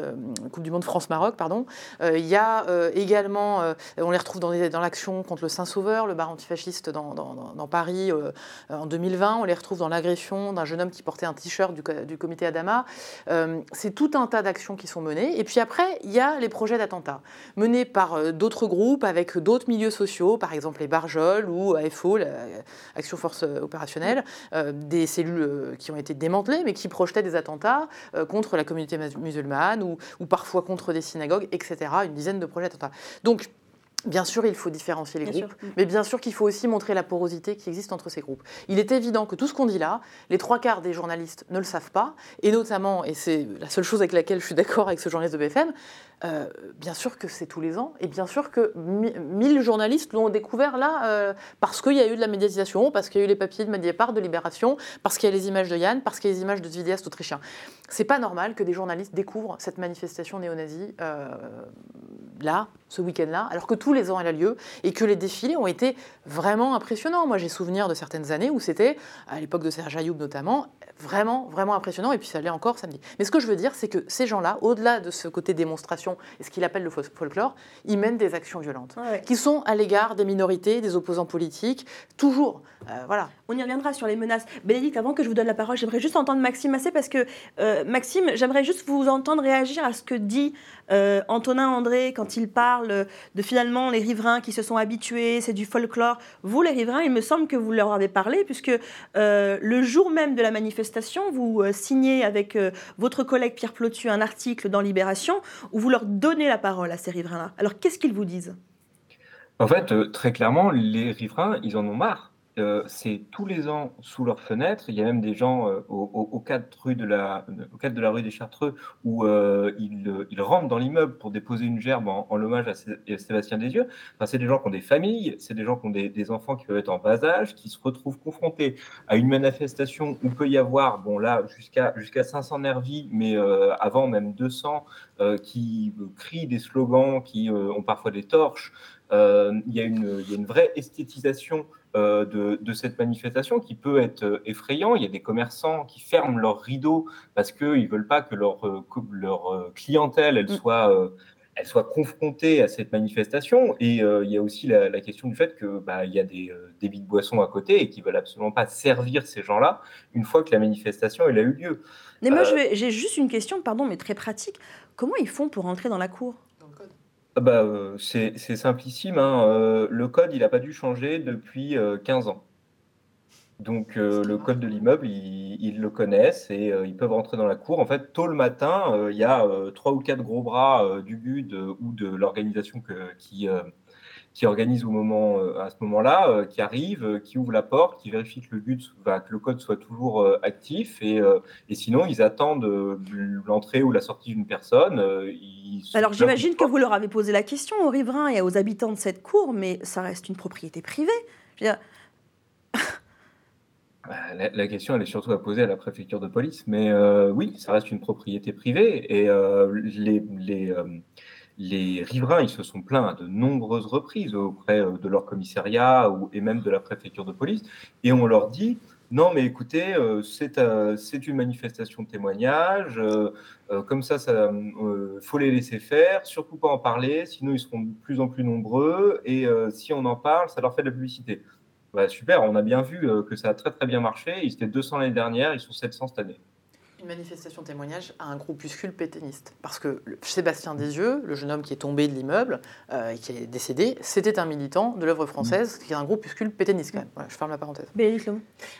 coupe du Monde France-Maroc. Pardon. Il y a également, on les retrouve dans, l'action contre le Saint-Sauveur, le bar antifasciste dans, dans- dans- dans Paris en 2020. On les retrouve dans l'agression d'un jeune homme qui portait un t-shirt du, co- du comité Adama. Euh, c'est tout un tas d'actions qui sont menées. Et puis après, il y a les projets d'attentats menés par euh, d'autres groupes avec d'autres milieux sociaux, par exemple les Barjols ou AFO, Action Force euh, Opérationnelle, euh, des cellules euh, qui ont été démantelées mais qui projetaient des attentats euh, contre la communauté musulmane ou, ou parfois contre des synagogues, etc. Une dizaine de projets d'attentats. Donc, Bien sûr, il faut différencier les Bien groupes, sûr. Mais bien sûr qu'il faut aussi montrer la porosité qui existe entre ces groupes. Il est évident que tout ce qu'on dit là, les trois quarts des journalistes ne le savent pas, et notamment, et c'est la seule chose avec laquelle je suis d'accord avec ce journaliste de BFM, euh, bien sûr que c'est tous les ans, et bien sûr que mi- 1000 journalistes l'ont découvert là euh, parce qu'il y a eu de la médiatisation, parce qu'il y a eu les papiers de Mediapart, de Libération, parce qu'il y a les images de Yann, parce qu'il y a les images de ce vidéaste autrichien. C'est pas normal que des journalistes découvrent cette manifestation néo-nazie euh, là, ce week-end-là, alors que tous les ans elle a lieu et que les défilés ont été vraiment impressionnants. Moi, j'ai souvenir de certaines années où c'était, à l'époque de Serge Ayoub notamment, vraiment, vraiment impressionnant et puis ça l'est encore samedi. Mais ce que je veux dire, c'est que ces gens-là, au-delà de ce côté démonstration et ce qu'il appelle le fol- folklore, ils mènent des actions violentes qui sont à l'égard des minorités, des opposants politiques, toujours. Euh, voilà. On y reviendra sur les menaces. Bénédicte, avant que je vous donne la parole, j'aimerais juste entendre Maxime Massé parce que, euh, Maxime, j'aimerais juste vous entendre réagir à ce que dit euh, Antonin André quand il parle de finalement les riverains qui se sont habitués, c'est du folklore. Vous, les riverains, il me semble que vous leur avez parlé puisque euh, le jour même de la manifestation, vous euh, signez avec euh, votre collègue Pierre Plotu un article dans Libération où vous leur donnez la parole à ces riverains-là. Alors, qu'est-ce qu'ils vous disent? En fait, très clairement, les riverains, ils en ont marre. Euh, c'est tous les ans sous leurs fenêtres. Il y a même des gens euh, au, au, au 4 rue de la, au 4 de la rue des Chartreux où euh, ils, rentrent dans l'immeuble pour déposer une gerbe en, hommage à, Sé- à Sébastien Desieux. Enfin, c'est des gens qui ont des familles, c'est des gens qui ont des, enfants qui peuvent être en bas âge, qui se retrouvent confrontés à une manifestation où peut y avoir, bon là, jusqu'à jusqu'à 500 nervis, mais avant même 200, euh, qui crient des slogans, qui ont parfois des torches. Il, y y a une vraie esthétisation euh, de, de cette manifestation qui peut être euh, effrayant. Il y a des commerçants qui ferment leurs rideaux parce qu'ils ne veulent pas que leur, euh, leur clientèle elle soit, euh, elle soit confrontée à cette manifestation. Et euh, il y a aussi la, la question du fait que bah, il y a des débits de boissons à côté et qui veulent absolument pas servir ces gens-là une fois que la manifestation elle a eu lieu. Mais moi, j'ai juste une question, pardon, mais très pratique. Comment ils font pour entrer dans la cour? Ah bah, euh, c'est c'est simplissime. hein. Euh, le code, il n'a pas dû changer depuis euh, 15 ans. Donc, euh, le code de l'immeuble, ils, ils le connaissent et euh, ils peuvent rentrer dans la cour. En fait, tôt le matin, euh, il y a euh, trois ou quatre gros bras euh, du GUD euh, ou de l'organisation que- qui, euh, qui organise au moment, euh, à ce moment-là, euh, qui arrivent, euh, qui ouvrent la porte, qui vérifient que le GUD, bah, que le code soit toujours actif et, et sinon, ils attendent l'entrée ou la sortie d'une personne. ils Alors j'imagine que vous leur avez posé la question aux riverains et aux habitants de cette cour, mais ça reste une propriété privée. Je veux dire, Bah, La, la question, elle est surtout à poser à la préfecture de police. Mais euh, oui, ça reste une propriété privée. Et euh, les, les, euh, les riverains, ils se sont plaints à de nombreuses reprises auprès euh, de leur commissariat ou, et même de la préfecture de police. Et on leur dit, non, mais écoutez, euh, c'est euh, c'est une manifestation de témoignage. euh, comme ça, il faut les laisser faire, surtout pas en parler, sinon ils seront de plus en plus nombreux. Et si on en parle, ça leur fait de la publicité. Bah, super, on a bien vu que ça a très très bien marché. Ils étaient 200 l'année dernière, ils sont 700 cette année. Une manifestation témoignage à un groupuscule pétainiste. Parce que le- Sébastien Desieux, le jeune homme qui est tombé de l'immeuble euh, et qui est décédé, c'était un militant de l'œuvre française, qui est un groupuscule pétainiste quand même. Voilà, je ferme la parenthèse.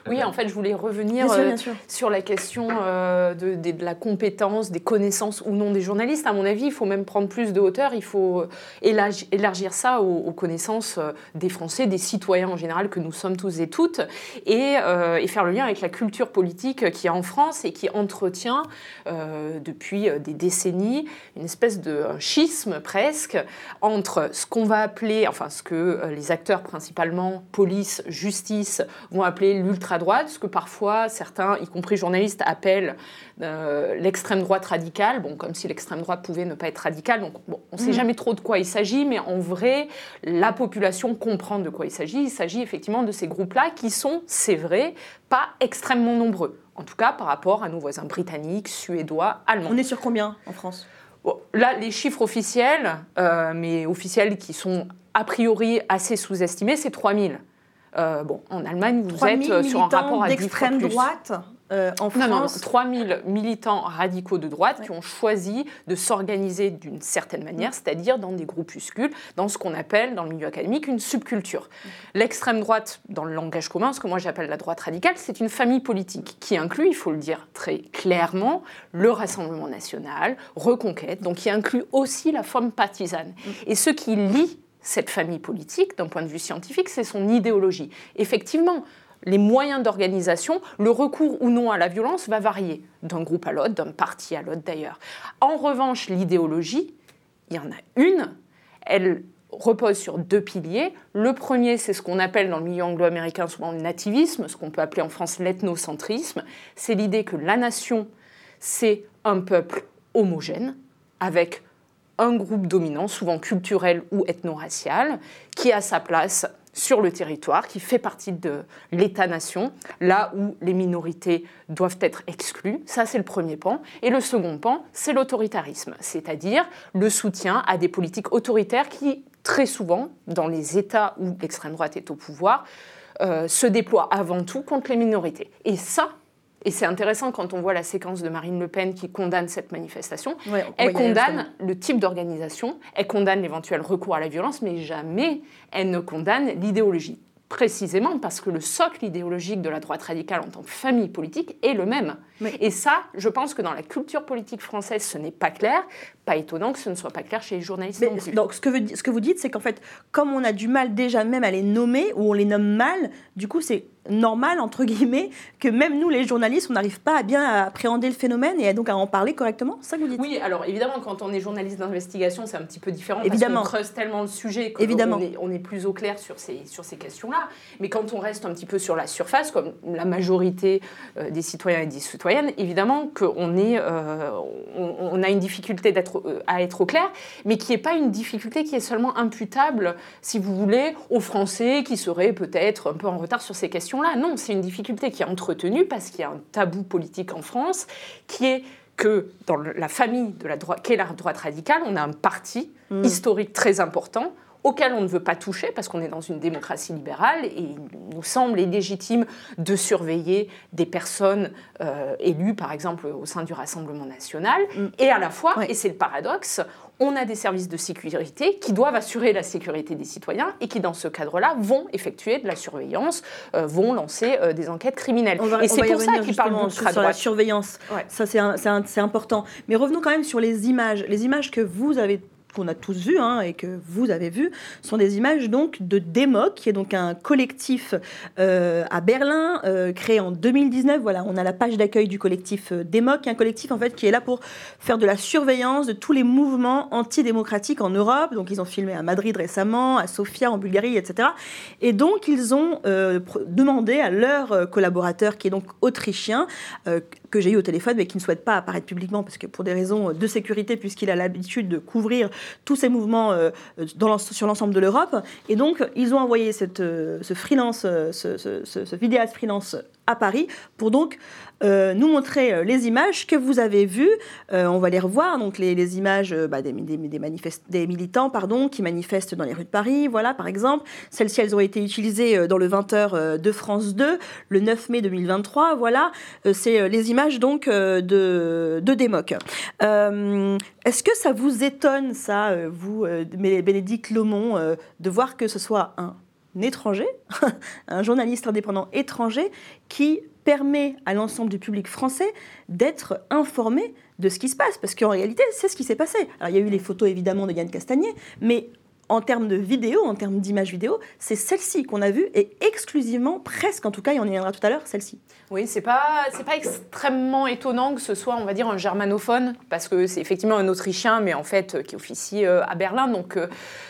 Oui, en fait, je voulais revenir Bien sûr, euh, bien sûr. sur la question euh, de, de- de la compétence, des connaissances ou non des journalistes. À mon avis, il faut même prendre plus de hauteur. Il faut élargi- élargir ça aux, aux connaissances des Français, des citoyens en général que nous sommes tous et toutes, et, euh, et faire le lien avec la culture politique qui est en France et qui entretient euh, depuis euh, des décennies une espèce de schisme presque entre ce qu'on va appeler, enfin ce que euh, les acteurs principalement, police, justice, vont appeler l'ultra-droite, ce que parfois certains, y compris journalistes, appellent euh, l'extrême droite radicale, bon, comme si l'extrême droite pouvait ne pas être radicale. Donc, bon, on ne sait Mhm. jamais trop de quoi il s'agit, mais en vrai, la population comprend de quoi il s'agit. Il s'agit effectivement de ces groupes-là qui sont, c'est vrai, pas extrêmement nombreux. En tout cas, par rapport à nos voisins britanniques, suédois, allemands. on est sur combien en France? Bon, là, les chiffres officiels, euh, mais officiels qui sont a priori assez sous-estimés, c'est 3000. Euh, bon, en Allemagne, vous 3000 êtes euh, sur un rapport à 10 fois d'extrême plus. droite euh, en Non, non, non, France. 3000 militants radicaux de droite qui ont choisi de s'organiser d'une certaine manière, Mm. c'est-à-dire dans des groupuscules, dans ce qu'on appelle dans le milieu académique une subculture. L'extrême droite, dans le langage commun, ce que moi j'appelle la droite radicale, c'est une famille politique qui inclut, il faut le dire très clairement, le Rassemblement national, Reconquête, donc qui inclut aussi la forme partisane. Et ce qui lie cette famille politique d'un point de vue scientifique, c'est son idéologie. Effectivement, les moyens d'organisation, le recours ou non à la violence va varier d'un groupe à l'autre, d'un parti à l'autre d'ailleurs. En revanche, l'idéologie, il y en a une, elle repose sur deux piliers. Le premier, c'est ce qu'on appelle dans le milieu anglo-américain souvent le nativisme, ce qu'on peut appeler en France l'ethnocentrisme. C'est l'idée que la nation, c'est un peuple homogène, avec un groupe dominant, souvent culturel ou ethno-racial, qui a sa place sur le territoire, qui fait partie de l'État-nation, là où les minorités doivent être exclues. Ça, c'est le premier pan. Et le second pan, c'est l'autoritarisme, c'est-à-dire le soutien à des politiques autoritaires qui, très souvent, dans les États où l'extrême droite est au pouvoir, euh, se déploient avant tout contre les minorités. Et ça, et c'est intéressant quand on voit la séquence de Marine Le Pen qui condamne cette manifestation. elle condamne le type d'organisation, elle condamne l'éventuel recours à la violence, mais jamais elle ne condamne l'idéologie précisément parce que le socle idéologique de la droite radicale en tant que famille politique est le même. Et ça, je pense que dans la culture politique française, ce n'est pas clair. Pas étonnant que ce ne soit pas clair chez les journalistes. Donc, ce que, vous, ce que vous dites, c'est qu'en fait, comme on a du mal déjà même à les nommer, ou on les nomme mal, du coup, c'est normal, entre guillemets, que même nous, les journalistes, on n'arrive pas à bien appréhender le phénomène et donc à en parler correctement C'est ça que vous dites? Oui, alors évidemment, quand on est journaliste d'investigation, c'est un petit peu différent évidemment. parce qu'on creuse tellement le sujet qu'on est, on est plus au clair sur ces, sur ces questions-là. Mais quand on reste un petit peu sur la surface, comme la majorité euh, des citoyens et des citoyennes, évidemment qu'on euh, on, on, a une difficulté d'être, euh, à être au clair, mais qui n'est pas une difficulté qui est seulement imputable, si vous voulez, aux Français qui seraient peut-être un peu en retard sur ces questions Non, c'est une difficulté qui est entretenue parce qu'il y a un tabou politique en France qui est que dans la famille de la droite, qu'est la droite radicale, on a un parti mm. historique très important auquel on ne veut pas toucher parce qu'on est dans une démocratie libérale et il nous semble illégitime de surveiller des personnes euh, élues, par exemple, au sein du Rassemblement national. Mm. Et à la fois, et c'est le paradoxe, on a des services de sécurité qui doivent assurer la sécurité des citoyens et qui, dans ce cadre-là, vont effectuer de la surveillance, euh, vont lancer euh, des enquêtes criminelles. et c'est pour ça qu'ils parlent sur, sur la surveillance. Ça, c'est important. Mais revenons quand même sur les images. Les images que vous avez qu'on a tous vu hein, et que vous avez vu, sont des images donc de Democ, qui est donc un collectif euh, à Berlin, euh, créé en 2019. Voilà, on a la page d'accueil du collectif euh, Democ, un collectif en fait qui est là pour faire de la surveillance de tous les mouvements antidémocratiques en Europe. Donc ils ont filmé à Madrid récemment, à Sofia en Bulgarie, etc. Et donc ils ont demandé à leur collaborateur, qui est donc autrichien, que j'ai eu au téléphone, mais qui ne souhaite pas apparaître publiquement parce que pour des raisons de sécurité, puisqu'il a l'habitude de couvrir tous ces mouvements euh, sur l'ensemble de l'Europe. Et donc, ils ont envoyé cette, euh, ce freelance, euh, ce, vidéaste freelance à Paris pour donc nous montrer les images que vous avez vues. on va les revoir, donc les, images bah, des, militants pardon, qui manifestent dans les rues de Paris, voilà par exemple. Celles-ci, elles ont été utilisées dans le 20h de France 2 le 9 mai 2023. Voilà, c'est les images donc de, de Démoc. Est-ce que ça vous étonne, ça, euh, vous, euh, Bénédicte Lomont, euh, de voir que ce soit un étranger, un journaliste indépendant étranger, qui permet à l'ensemble du public français d'être informé de ce qui se passe. Parce qu'en réalité, c'est ce qui s'est passé. Alors, il y a eu les photos, évidemment, de Yann Castagnier, mais en termes de vidéo, en termes d'images vidéo, c'est celle-ci qu'on a vue et exclusivement, presque en tout cas, et on y reviendra tout à l'heure, celle-ci. Oui, c'est pas pas extrêmement étonnant que ce soit, on va dire, un germanophone parce que c'est effectivement un Autrichien, mais en fait euh, qui officie euh, à Berlin, donc euh,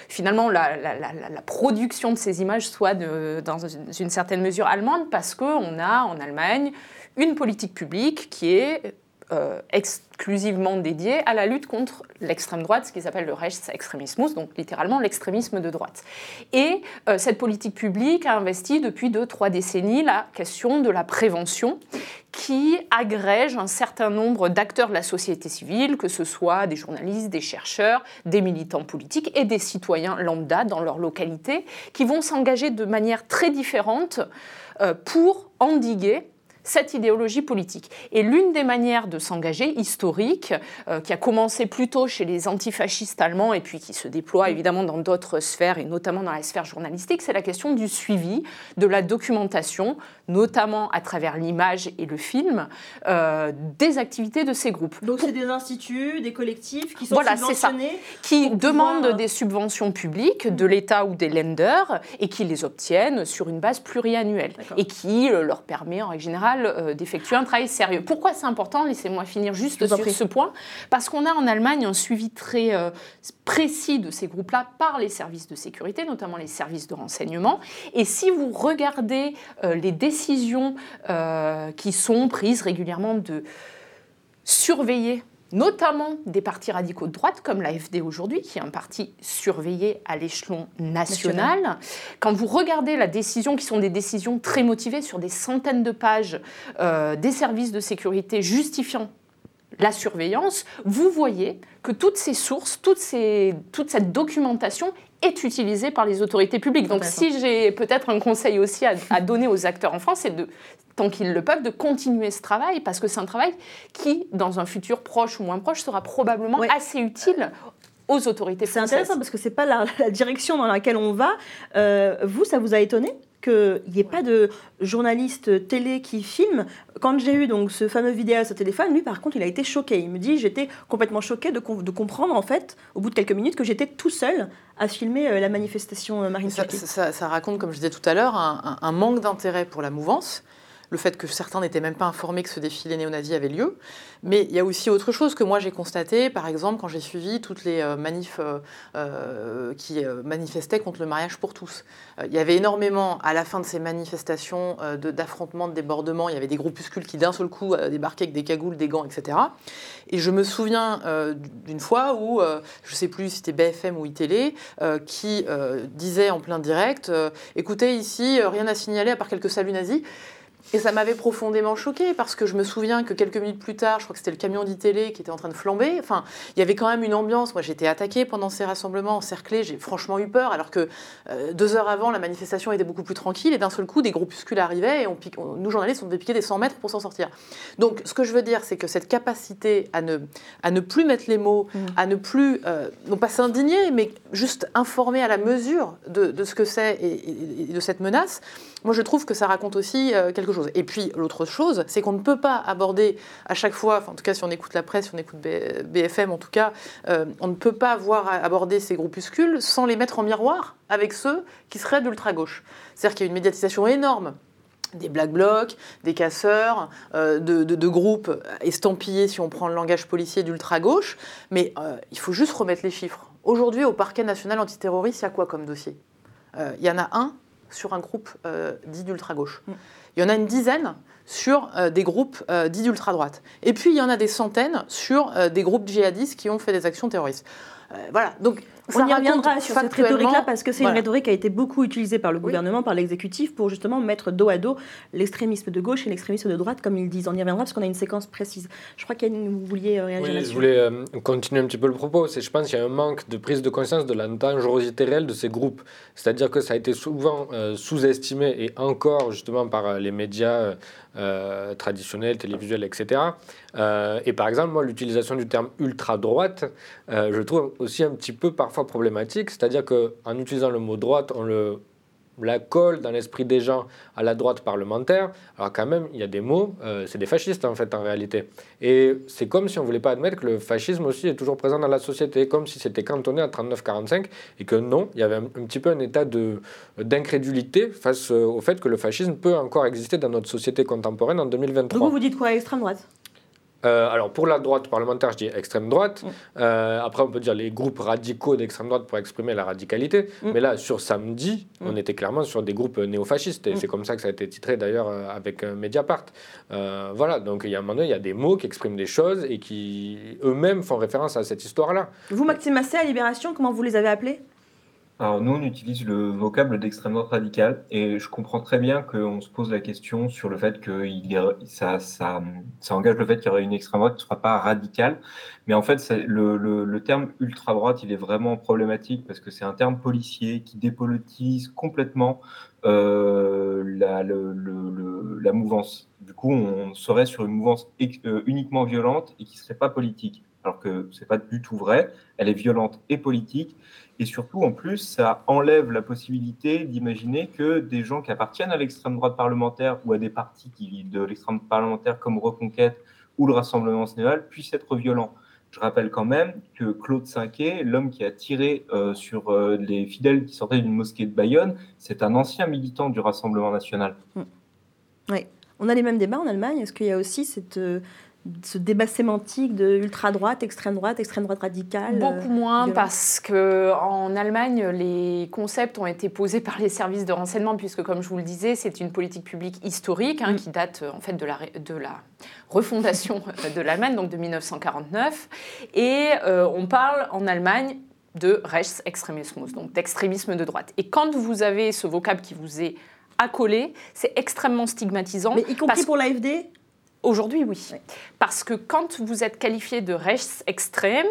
finalement la, production de ces images soit dans une certaine mesure allemande parce qu'on a en Allemagne une politique publique qui est euh, exclusivement dédié à la lutte contre l'extrême droite, ce qui s'appelle le Rechtsextremismus, donc littéralement l'extrémisme de droite. Et euh, cette politique publique a investi depuis deux, trois décennies la question de la prévention qui agrège un certain nombre d'acteurs de la société civile, que ce soit des journalistes, des chercheurs, des militants politiques et des citoyens lambda dans leur localité, qui vont s'engager de manière très différente euh, pour endiguer cette idéologie politique. Et l'une des manières de s'engager, historique, euh, qui a commencé plutôt chez les antifascistes allemands et puis qui se déploie évidemment dans d'autres sphères et notamment dans la sphère journalistique, c'est la question du suivi, de la documentation, notamment à travers l'image et le film, euh, des activités de ces groupes. Donc c'est des instituts, des collectifs qui sont voilà, c'est ça, subventionnés qui demandent pouvoir- des subventions publiques de l'État ou des lenders et qui les obtiennent sur une base pluriannuelle et qui euh, leur permet en règle générale euh, d'effectuer un travail sérieux. Pourquoi c'est important Laissez-moi finir juste sur ce point. Parce qu'on a en Allemagne un suivi très euh, précis de ces groupes-là par les services de sécurité, notamment les services de renseignement. Et si vous regardez euh, les décisions qui sont prises régulièrement de surveiller notamment des partis radicaux de droite comme l'AFD aujourd'hui, qui est un parti surveillé à l'échelon national. Quand vous regardez la décision, qui sont des décisions très motivées sur des centaines de pages euh, des services de sécurité justifiant la surveillance, vous voyez que toutes ces sources, toutes ces, toute cette documentation est utilisée par les autorités publiques. Donc si j'ai peut-être un conseil aussi à, à donner aux acteurs en France, c'est de, tant qu'ils le peuvent, de continuer ce travail, parce que c'est un travail qui, dans un futur proche ou moins proche, sera probablement assez utile aux autorités C'est françaises. intéressant parce que c'est pas la, la direction dans laquelle on va. Euh, vous, ça vous a étonné? Qu'il n'y ait pas de journaliste télé qui filme. Quand j'ai eu donc ce fameux vidéo à ce téléphone, lui par contre, il a été choqué. Il me dit j'étais complètement choqué de, com- de comprendre en fait, au bout de quelques minutes, que j'étais tout seul à filmer euh, la manifestation euh, Marine Ça, ça- ça raconte, comme je disais tout à l'heure, un, un- un manque d'intérêt pour la mouvance. Le fait que certains n'étaient même pas informés que ce défilé néo-nazi avait lieu. Mais il y a aussi autre chose que moi j'ai constaté, par exemple, quand j'ai suivi toutes les euh, manifs euh, euh, qui manifestaient contre le mariage pour tous. Il y avait énormément, à la fin de ces manifestations, d'affrontements, de, débordements. Il y avait des groupuscules qui, d'un seul coup, débarquaient avec des cagoules, des gants, etc. Et je me souviens d'une fois où, je ne sais plus si c'était BFM ou iTélé, qui disait en plein direct Écoutez, ici, rien à signaler à part quelques saluts nazis. Et ça m'avait profondément choqué parce que je me souviens que quelques minutes plus tard, je crois que c'était le camion d'ITélé qui était en train de flamber. Enfin, il y avait quand même une ambiance. Moi, j'étais attaquée pendant ces rassemblements, encerclée. J'ai franchement eu peur, alors que euh, deux heures avant, la manifestation était beaucoup plus tranquille. Et d'un seul coup, des groupuscules arrivaient et on pique- on- nous, journalistes, on devait piquer des 100 mètres pour s'en sortir. Donc, ce que je veux dire, c'est que cette capacité à ne, à ne plus mettre les mots, à ne plus, euh, non pas s'indigner, mais juste informer à la mesure de, de ce que c'est et, et- et de cette menace, moi, je trouve que ça raconte aussi euh, quelque chose. Et puis, l'autre chose, c'est qu'on ne peut pas aborder à chaque fois, en tout cas, si on écoute la presse, si on écoute BFM, en tout cas, euh, on ne peut pas voir aborder ces groupuscules sans les mettre en miroir avec ceux qui seraient d'ultra-gauche. C'est-à-dire qu'il y a une médiatisation énorme des black blocs, des casseurs, euh, de, de- groupes estampillés, si on prend le langage policier, d'ultra-gauche. Mais il faut juste remettre les chiffres. Aujourd'hui, au parquet national antiterroriste, il y a quoi comme dossier? Il y en a un sur un groupe euh, dit d'ultra-gauche. Il y en a une dizaine sur euh, des groupes euh, dits d'ultra-droite. Et puis, il y en a des centaines sur des groupes djihadistes qui ont fait des actions terroristes. Voilà, donc On y reviendra sur cette rhétorique-là parce que c'est Voilà. une rhétorique qui a été beaucoup utilisée par le gouvernement, par l'exécutif, pour justement mettre dos à dos l'extrémisme de gauche et l'extrémisme de droite, comme ils disent. On y reviendra parce qu'on a une séquence précise. Je crois qu'Yann, vous vouliez euh, réagir Oui, je voulais euh, continuer un petit peu le propos. C'est, je pense qu'il y a un manque de prise de conscience de la dangerosité réelle de ces groupes. C'est-à-dire que ça a été souvent euh, sous-estimé et encore justement par euh, les médias euh, euh, traditionnels, télévisuels, etc. Euh, et par exemple, moi, l'utilisation du terme ultra-droite, euh, je trouve aussi un petit peu parfois problématique. C'est-à-dire qu'en utilisant le mot droite, on le la colle dans l'esprit des gens à la droite parlementaire, alors quand même, il y a des mots, euh, c'est des fascistes en fait en réalité. Et c'est comme si on ne voulait pas admettre que le fascisme aussi est toujours présent dans la société, comme si c'était cantonné à 39-45, et que non, il y avait un, un petit peu un état de- d'incrédulité face euh, au fait que le fascisme peut encore exister dans notre société contemporaine en 2023. Donc vous, vous dites quoi Extrême droite? Euh, alors pour la droite parlementaire, je dis extrême droite. Euh, après, on peut dire les groupes radicaux d'extrême droite pour exprimer la radicalité. Mais là, sur samedi, on était clairement sur des groupes néofascistes. Et c'est comme ça que ça a été titré d'ailleurs euh, avec Mediapart. Euh, voilà, donc il y a un moment donné, il y a des mots qui expriment des choses et qui eux-mêmes font référence à cette histoire-là. Vous, Maxime Massé, à Libération, comment vous les avez appelés? Alors nous, on utilise le vocable d'extrême droite radicale et je comprends très bien qu'on se pose la question sur le fait que ça, ça, ça engage le fait qu'il y aurait une extrême droite qui ne sera pas radicale. Mais en fait, le, le, le, terme ultra-droite, il est vraiment problématique parce que c'est un terme policier qui dépolitise complètement euh, la, le, la mouvance. Du coup, on serait sur une mouvance euh, uniquement violente et qui ne serait pas politique. Alors que ce n'est pas du tout vrai. Elle est violente et politique. Et surtout, en plus, ça enlève la possibilité d'imaginer que des gens qui appartiennent à l'extrême droite parlementaire ou à des partis qui, de l'extrême parlementaire comme Reconquête ou le Rassemblement national puissent être violents. Je rappelle quand même que Claude Cinquet, l'homme qui a tiré euh, sur euh, les fidèles qui sortaient d'une mosquée de Bayonne, c'est un ancien militant du Rassemblement national. Mmh. Oui. On a les mêmes débats en Allemagne. Est-ce qu'il y a aussi cette, euh, ce débat sémantique de ultra-droite, extrême-droite, extrême-droite radicale Beaucoup moins, parce qu'en Allemagne, les concepts ont été posés par les services de renseignement, puisque, comme je vous le disais, c'est une politique publique historique hein, mm. qui date en fait de la, de la refondation de l'Allemagne, donc de 1949. Et euh, on parle en Allemagne de Rechtsextremismus, donc d'extrémisme de droite. Et quand vous avez ce vocable qui vous est accolé, c'est extrêmement stigmatisant. Mais y compris pour l'AFD? Aujourd'hui, oui. Parce que quand vous êtes qualifié de rechts extrême,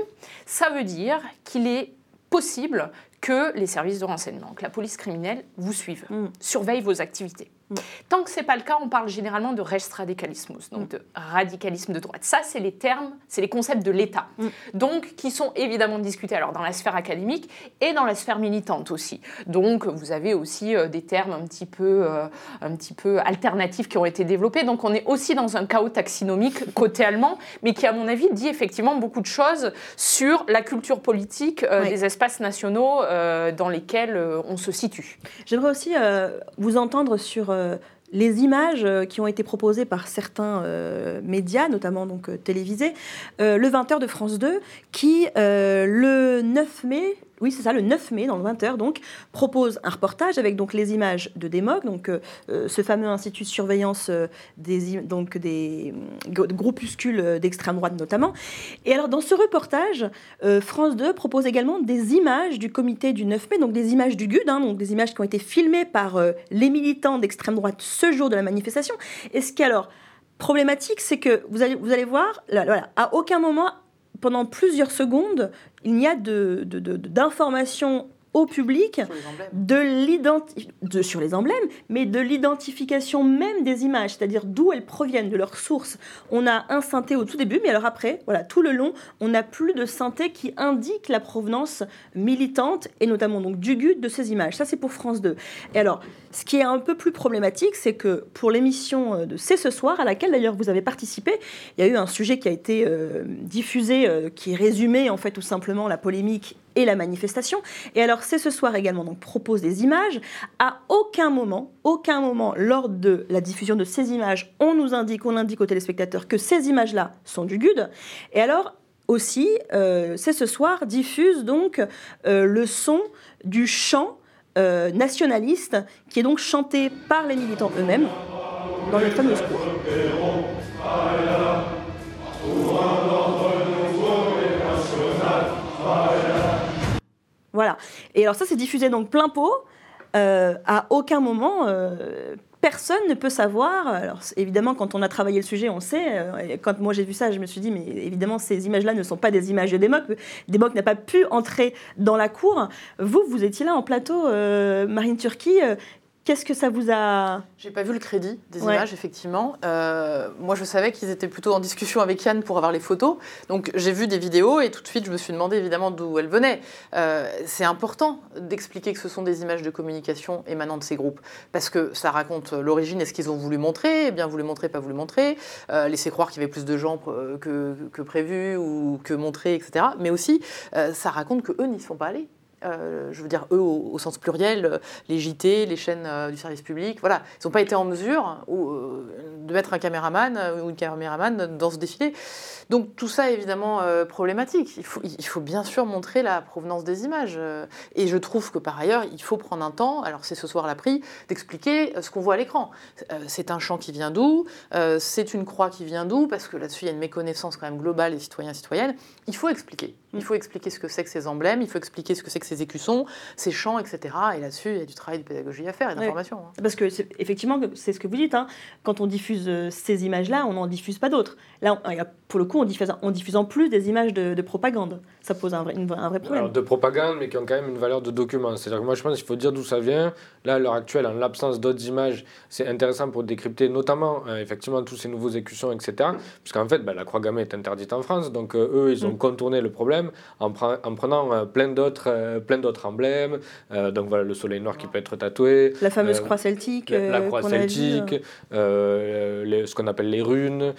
ça veut dire qu'il est possible que les services de renseignement, que la police criminelle vous suivent, mm. surveillent vos activités. Mm. Tant que ce n'est pas le cas, on parle généralement de radicalismus, donc de radicalisme de droite. Ça, c'est les termes, c'est les concepts de l'État, mm. donc qui sont évidemment discutés alors dans la sphère académique et dans la sphère militante aussi. Donc, vous avez aussi euh, des termes un petit peu, euh, un petit peu alternatifs qui ont été développés. Donc, on est aussi dans un chaos taxinomique côté allemand, mais qui, à mon avis, dit effectivement beaucoup de choses sur la culture politique euh, des espaces nationaux dans lesquels on se situe. J'aimerais aussi vous entendre sur les images euh, qui ont été proposées par certains euh, médias, notamment donc télévisés, le 20h de France 2, qui le 9 mai oui, c'est ça, le 9 mai, dans le 20h, donc, propose un reportage avec donc les images de Démoc, donc euh, ce fameux institut de surveillance euh, des, donc, des groupuscules d'extrême droite notamment. Et alors, dans ce reportage, euh, France 2 propose également des images du comité du 9 mai, donc des images du GUD, hein, donc des images qui ont été filmées par les militants d'extrême droite ce jour de la manifestation. Et ce qui alors problématique, c'est que vous allez, vous allez voir, voilà, à aucun moment pendant plusieurs secondes, il n'y a d'informations de, au public de sur les emblèmes, mais de l'identification même des images, c'est-à-dire d'où elles proviennent, de leur source. On a un synthé au tout début, mais alors après, voilà, tout le long, on n'a plus de synthé qui indique la provenance militante et notamment donc du GUD de ces images. Ça, c'est pour France 2. Et alors, ce qui est un peu plus problématique, c'est que pour l'émission euh, de C'est ce soir, à laquelle d'ailleurs vous avez participé, il y a eu un sujet qui a été euh, diffusé, euh, qui résumait en fait tout simplement la polémique et la manifestation. Et alors, c'est ce soir également, donc propose des images. À aucun moment, aucun moment, lors de la diffusion de ces images, on nous indique, on indique aux téléspectateurs que ces images-là sont du GUD. Et alors, aussi, c'est ce soir, diffuse donc le son du chant euh, nationaliste qui est donc chanté par les militants eux-mêmes dans le fameux cours. Voilà. Et alors ça, c'est diffusé donc plein pot. Euh, à aucun moment, euh, personne ne peut savoir. Alors évidemment, quand on a travaillé le sujet, on sait. Euh, quand moi j'ai vu ça, je me suis dit, mais évidemment, ces images-là ne sont pas des images de Démoc. Démoc n'a pas pu entrer dans la cour. Vous, vous étiez là en plateau, Marine Turquie. Qu'est-ce que ça vous a... J'ai pas vu le crédit des images, effectivement. Euh, moi, je savais qu'ils étaient plutôt en discussion avec Yann pour avoir les photos. Donc, j'ai vu des vidéos et tout de suite, je me suis demandé évidemment d'où elles venaient. Euh, c'est important d'expliquer que ce sont des images de communication émanant de ces groupes. Parce que ça raconte l'origine et ce qu'ils ont voulu montrer, eh bien voulu montrer, pas voulu montrer, euh, laisser croire qu'il y avait plus de gens que, que prévu ou que montré, etc. Mais aussi, ça raconte qu'eux n'y sont pas allés. Euh, je veux dire eux au, sens pluriel, euh, les JT, les chaînes euh, du service public, voilà, ils n'ont pas été en mesure de mettre un caméraman ou une caméraman dans ce défilé. Donc tout ça est évidemment problématique. Il faut, bien sûr montrer la provenance des images. et je trouve que par ailleurs, il faut prendre un temps, alors c'est ce soir la prix, d'expliquer ce qu'on voit à l'écran. c'est un chant qui vient d'où? C'est une croix qui vient d'où? Parce que là-dessus, il y a une méconnaissance quand même globale des citoyens et citoyennes. Il faut expliquer. Il faut expliquer ce que c'est que ces emblèmes, il faut expliquer ce que c'est que ces écussons, ces chants, etc. Et là-dessus, il y a du travail de pédagogie à faire et d'information. hein. Parce que c'est- effectivement, c'est ce que vous dites. hein. Quand on diffuse euh, ces images-là, on n'en diffuse pas d'autres. Là, on- il y a- pour le coup, on diffuse, on diffuse en plus des images de, de propagande. Ça pose un vrai, une- un vrai problème. Alors, de propagande, mais qui ont quand même une valeur de document. C'est-à-dire que moi, je pense qu'il faut dire d'où ça vient. Là, à l'heure actuelle, en l'absence d'autres images, c'est intéressant pour décrypter notamment, euh, effectivement, tous ces nouveaux écussons, etc. Parce qu'en fait, ben, la croix gammée est interdite en France. Donc, euh, eux, ils ont Mm. contourné le problème en, pre- en prenant euh, plein d'autres euh, plein d'autres emblèmes. Euh, donc, voilà, le soleil noir qui peut être tatoué. La fameuse croix celtique. la, la croix celtique, les- ce qu'on appelle les runes,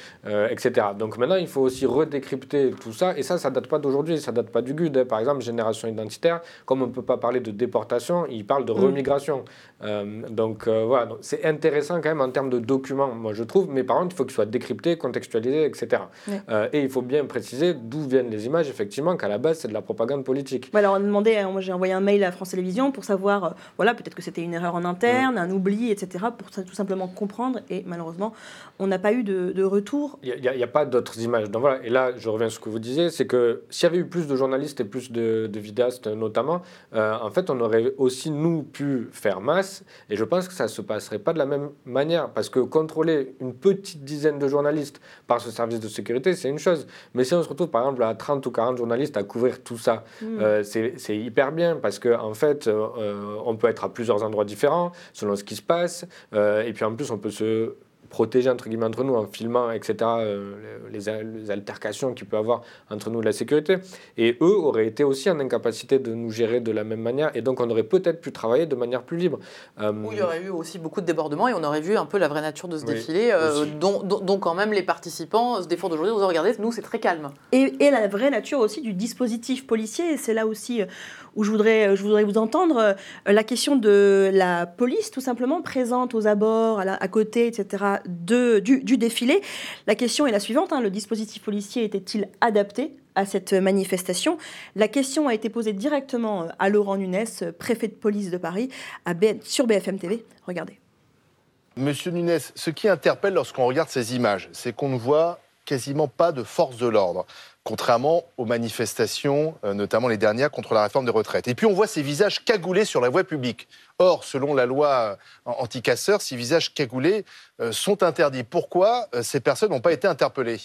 etc. Donc maintenant, il faut aussi redécrypter tout ça. Et ça, ça date pas d'aujourd'hui, ça date pas du GUD. hein. Par exemple, génération identitaire, comme on ne peut pas parler de déportation, il parle de Mm. remigration. Euh, donc euh, voilà, c'est intéressant quand même en termes de documents, moi je trouve. Mais par contre, il faut qu'ils soient décryptés, contextualisés, etc. Ouais. Euh, et il faut bien préciser d'où viennent les images, effectivement, qu'à la base, c'est de la propagande politique. Voilà, on a demandé, moi j'ai envoyé un mail à France Télévisions pour savoir, voilà, peut-être que c'était une erreur en interne, un oubli, etc., pour tout simplement comprendre. Et malheureusement, on n'a pas eu de, de retour. Il n'y a, pas d'autres images. Donc voilà, et là, je reviens sur ce que vous disiez, c'est que s'il y avait eu plus de journalistes et plus de, de vidéastes notamment, en fait, on aurait aussi, nous, pu faire masse, et je pense que ça ne se passerait pas de la même manière, parce que contrôler une petite dizaine de journalistes par ce service de sécurité, c'est une chose. Mais si on se retrouve, par exemple, à 30 ou 40 journalistes à couvrir tout ça, Mm. euh, c'est hyper bien, parce qu'en en fait, euh, on peut être à plusieurs endroits différents, selon ce qui se passe, euh, et puis en plus, on peut se protéger entre guillemets entre nous en filmant etc euh, les, les altercations qu'il peut avoir entre nous et la sécurité et eux auraient été aussi en incapacité de nous gérer de la même manière et donc on aurait peut-être pu travailler de manière plus libre Euh, Où il y aurait eu aussi beaucoup de débordements et on aurait vu un peu la vraie nature de ce Oui, défilé, euh, dont, dont- dont quand même les participants se défendent aujourd'hui disant regardez, nous c'est très calme. Et, et la vraie nature aussi du dispositif policier. C'est là aussi euh, où je voudrais, euh, je voudrais vous entendre. La question de la police, tout simplement, présente aux abords, à, la- à côté, etc., du, défilé. La question est la suivante. hein, le dispositif policier était-il adapté à cette manifestation? La question a été posée directement euh, à Laurent Nunes, préfet de police de Paris, sur BFM TV. Regardez. Monsieur Nunes, ce qui interpelle lorsqu'on regarde ces images, c'est qu'on ne voit quasiment pas de force de l'ordre, contrairement aux manifestations, euh, notamment les dernières contre la réforme des retraites. Et puis on voit ces visages cagoulés sur la voie publique. Or, selon la loi euh, anti-casseurs, ces visages cagoulés euh, sont interdits. Pourquoi ces personnes n'ont pas été interpellées?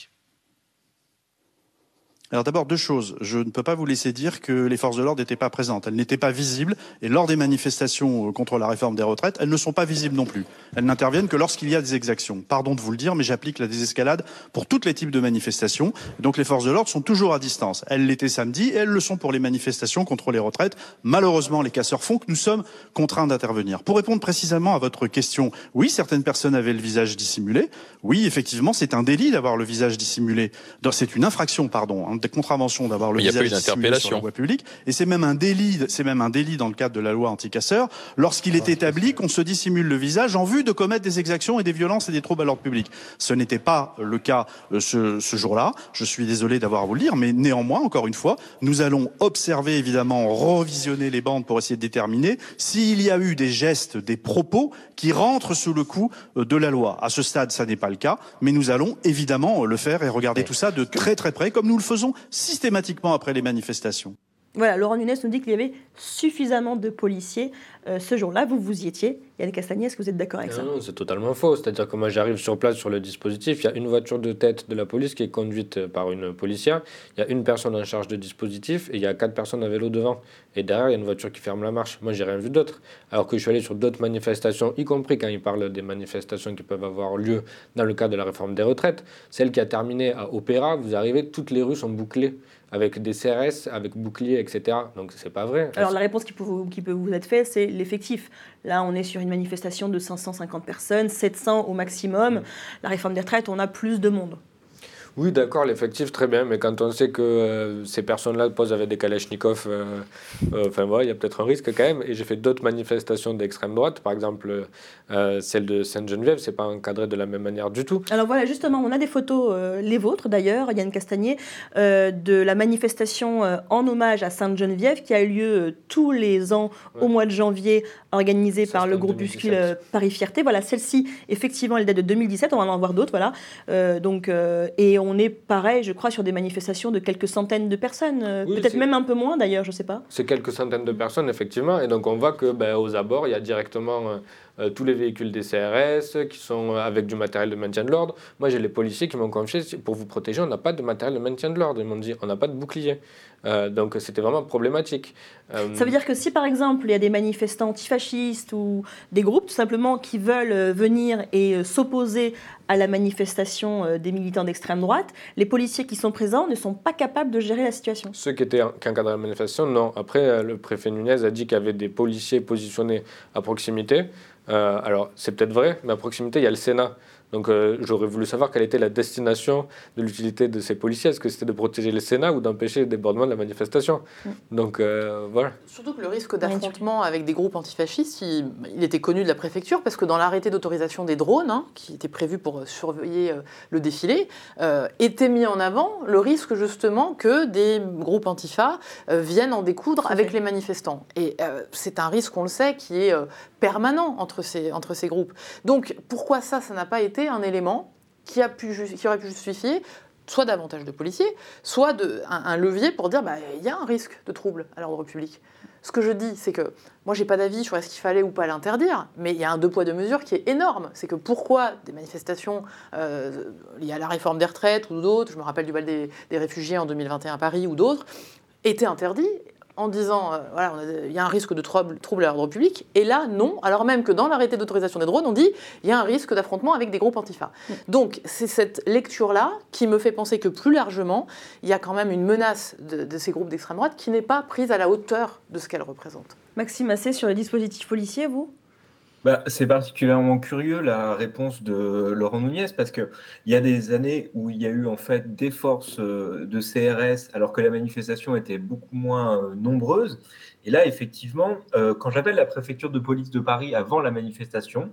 Alors d'abord deux choses. Je ne peux pas vous laisser dire que les forces de l'ordre n'étaient pas présentes. Elles n'étaient pas visibles et lors des manifestations euh, contre la réforme des retraites, elles ne sont pas visibles non plus. Elles n'interviennent que lorsqu'il y a des exactions. Pardon de vous le dire, mais j'applique la désescalade pour tous les types de manifestations. Donc les forces de l'ordre sont toujours à distance. Elles l'étaient samedi et elles le sont pour les manifestations contre les retraites. Malheureusement, les casseurs font que nous sommes contraints d'intervenir. Pour répondre précisément à votre question, oui, certaines personnes avaient le visage dissimulé. Oui, effectivement, c'est un délit d'avoir le visage dissimulé. C'est une infraction, pardon, hein, des contraventions d'avoir le Mais il y a pas visage eu dissimulé sur la voie publique. Et c'est même un délit, c'est même un délit dans le cadre de la loi anti-casseurs, lorsqu'il est établi qu'on se dissimule le visage en vue de commettre des exactions et des violences et des troubles à l'ordre public. Ce n'était pas le cas euh, ce, ce jour-là. Je suis désolé d'avoir à vous le dire, mais néanmoins, encore une fois, nous allons observer évidemment, revisionner les bandes pour essayer de déterminer s'il y a eu des gestes, des propos qui rentrent sous le coup euh, de la loi. À ce stade, ça n'est pas le cas, mais nous allons évidemment le faire et regarder tout ça de très très près, comme nous le faisons systématiquement après les manifestations. Voilà, Laurent Nunes nous dit qu'il y avait suffisamment de policiers euh, ce jour-là. Vous, vous y étiez. Yann Castagnier, est-ce que vous êtes d'accord avec ça Non, non, c'est totalement faux. C'est-à-dire que moi, j'arrive sur place sur le dispositif. Il y a une voiture de tête de la police qui est conduite par une policière. Il y a une personne en charge de dispositif et il y a quatre personnes à vélo devant. Et derrière, il y a une voiture qui ferme la marche. Moi, j'ai rien vu d'autre. Alors que je suis allé sur d'autres manifestations, y compris quand ils parlent des manifestations qui peuvent avoir lieu dans le cadre de la réforme des retraites. Celle qui a terminé à Opéra, vous arrivez, toutes les rues sont bouclées avec des CRS, avec boucliers, etc. Donc, c'est pas vrai. Alors la réponse qui peut, vous, qui peut vous être faite, c'est l'effectif. Là, on est sur une manifestation de 550 personnes, 700 au maximum. La réforme des retraites, on a plus de monde. Oui, d'accord, l'effectif, très bien, mais quand on sait que euh, ces personnes-là posent avec des kalachnikovs, euh, euh, enfin voilà, il y a peut-être un risque quand même. Et j'ai fait d'autres manifestations d'extrême droite, par exemple celle de Sainte-Geneviève, c'est pas encadré de la même manière du tout. Alors voilà, justement, on a des photos, les vôtres d'ailleurs, Yann Castagnier, de la manifestation en hommage à Sainte-Geneviève qui a eu lieu tous les ans au mois de janvier, organisée par le groupuscule Paris Fierté. Voilà, celle-ci, effectivement, elle date de 2017, on va en voir d'autres, voilà. Donc, et on on est pareil, je crois, sur des manifestations de quelques centaines de personnes, euh, Oui, peut-être même un peu moins d'ailleurs, je ne sais pas. C'est quelques centaines de personnes, effectivement. Et donc, on voit que ben, aux abords, il y a directement euh, tous les véhicules des CRS qui sont euh, avec du matériel de maintien de l'ordre. Moi, j'ai les policiers qui m'ont confié pour vous protéger, on n'a pas de matériel de maintien de l'ordre. Ils m'ont dit on n'a pas de bouclier. Euh, donc, c'était vraiment problématique. Euh, Ça veut dire que si par exemple il y a des manifestants antifascistes ou des groupes tout simplement qui veulent venir et s'opposer à la manifestation des militants d'extrême droite, les policiers qui sont présents ne sont pas capables de gérer la situation. Ceux qui étaient qui encadraient la manifestation, non. Après, le préfet Nunez a dit qu'il y avait des policiers positionnés à proximité. Euh, alors, c'est peut-être vrai, mais à proximité, il y a le Sénat. Donc, euh, j'aurais voulu savoir quelle était la destination de l'utilité de ces policiers. Est-ce que c'était de protéger le Sénat ou d'empêcher le débordement de la manifestation Donc, euh, voilà. Surtout que le risque d'affrontement avec des groupes antifascistes, il, il était connu de la préfecture parce que dans l'arrêté d'autorisation des drones, hein, qui était prévu pour surveiller euh, le défilé, euh, était mis en avant le risque justement que des groupes antifa euh, viennent en découdre avec les manifestants. Et euh, c'est un risque, on le sait, qui est euh, permanent entre ces, entre ces groupes. Donc pourquoi ça, ça n'a pas été un élément qui, a pu, qui aurait pu justifier soit davantage de policiers, soit de, un, un levier pour dire bah, il y a un risque de trouble à l'ordre public. Ce que je dis, c'est que moi, j'ai pas d'avis sur est-ce qu'il fallait ou pas l'interdire, mais il y a un deux poids deux mesures qui est énorme. C'est que pourquoi des manifestations euh, liées à la réforme des retraites ou d'autres, je me rappelle du bal des, des réfugiés en 2021 à Paris ou d'autres, étaient interdits en disant euh, voilà, il y a un risque de trouble, trouble à l'ordre public, et là, non, alors même que dans l'arrêté d'autorisation des drones, on dit il y a un risque d'affrontement avec des groupes antifa. Donc, c'est cette lecture-là qui me fait penser que plus largement, il y a quand même une menace de, de ces groupes d'extrême droite qui n'est pas prise à la hauteur de ce qu'elle représente. Maxime Assé, sur les dispositifs policiers, vous? Bah, c'est particulièrement curieux la réponse de Laurent Nunez parce que il y a des années où il y a eu en fait des forces euh, de CRS alors que la manifestation était beaucoup moins euh, nombreuse. Et là, effectivement, euh, quand j'appelle la préfecture de police de Paris avant la manifestation,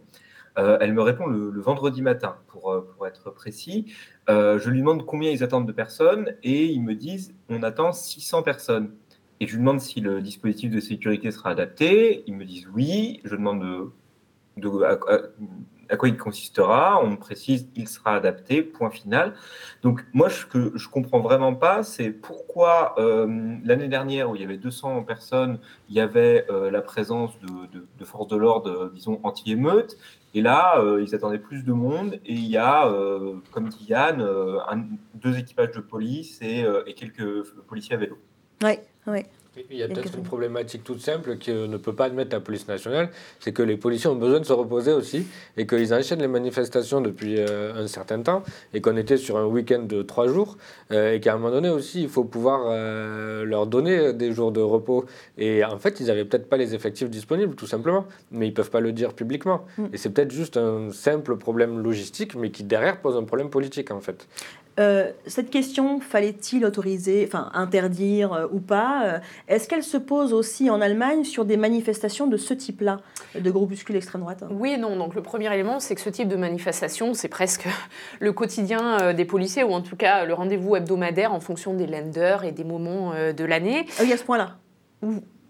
elle me répond le, vendredi matin, pour, pour être précis. Je lui demande combien ils attendent de personnes et ils me disent on attend 600 personnes. Et je lui demande si le dispositif de sécurité sera adapté. Ils me disent oui. Je demande à, quoi il consistera. On précise il sera adapté, point final. Donc moi, ce que je comprends vraiment pas, c'est pourquoi euh, l'année dernière, où il y avait 200 personnes, il y avait euh, la présence de, forces de l'ordre, euh, disons, anti-émeute. Et là, ils attendaient plus de monde. Et il y a, comme dit Yann, deux équipages de police et, et quelques policiers à vélo. Oui, oui. Il y a peut-être une problématique toute simple que ne peut pas admettre la police nationale, c'est que les policiers ont besoin de se reposer aussi et qu'ils enchaînent les manifestations depuis euh, un certain temps et qu'on était sur un week-end de trois jours euh, et qu'à un moment donné aussi il faut pouvoir euh, leur donner des jours de repos et en fait ils n'avaient peut-être pas les effectifs disponibles tout simplement mais ils peuvent pas le dire publiquement Mm. et c'est peut-être juste un simple problème logistique mais qui derrière pose un problème politique en fait. Euh, cette question, fallait-il autoriser, enfin interdire euh, ou pas euh, Est-ce qu'elle se pose aussi en Allemagne sur des manifestations de ce type-là, de groupuscules extrême droite? Oui et non. Donc le premier élément, c'est que ce type de manifestation, c'est presque le quotidien des policiers, ou en tout cas le rendez-vous hebdomadaire en fonction des lenders et des moments de l'année. Ah oui, à ce point-là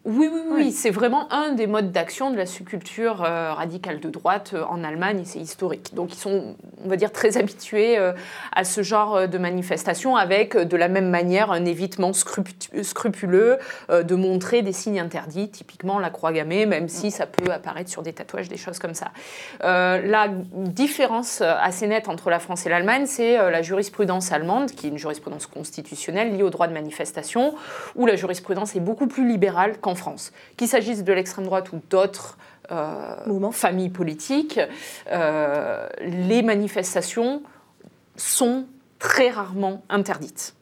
Oui, oui, oui, c'est vraiment un des modes d'action de la subculture euh, radicale de droite euh, en Allemagne, et c'est historique. Donc ils sont, on va dire, très habitués euh, à ce genre euh, de manifestation, avec de la même manière un évitement scrupu- scrupuleux de montrer des signes interdits, typiquement la croix gammée, même si ça peut apparaître sur des tatouages, des choses comme ça. La différence assez nette entre la France et l'Allemagne, c'est la jurisprudence allemande, qui est une jurisprudence constitutionnelle liée au droit de manifestation, où la jurisprudence est beaucoup plus libérale qu'en France. Qu'il s'agisse de l'extrême droite ou d'autres euh, familles politiques, euh, les manifestations sont très rarement interdites.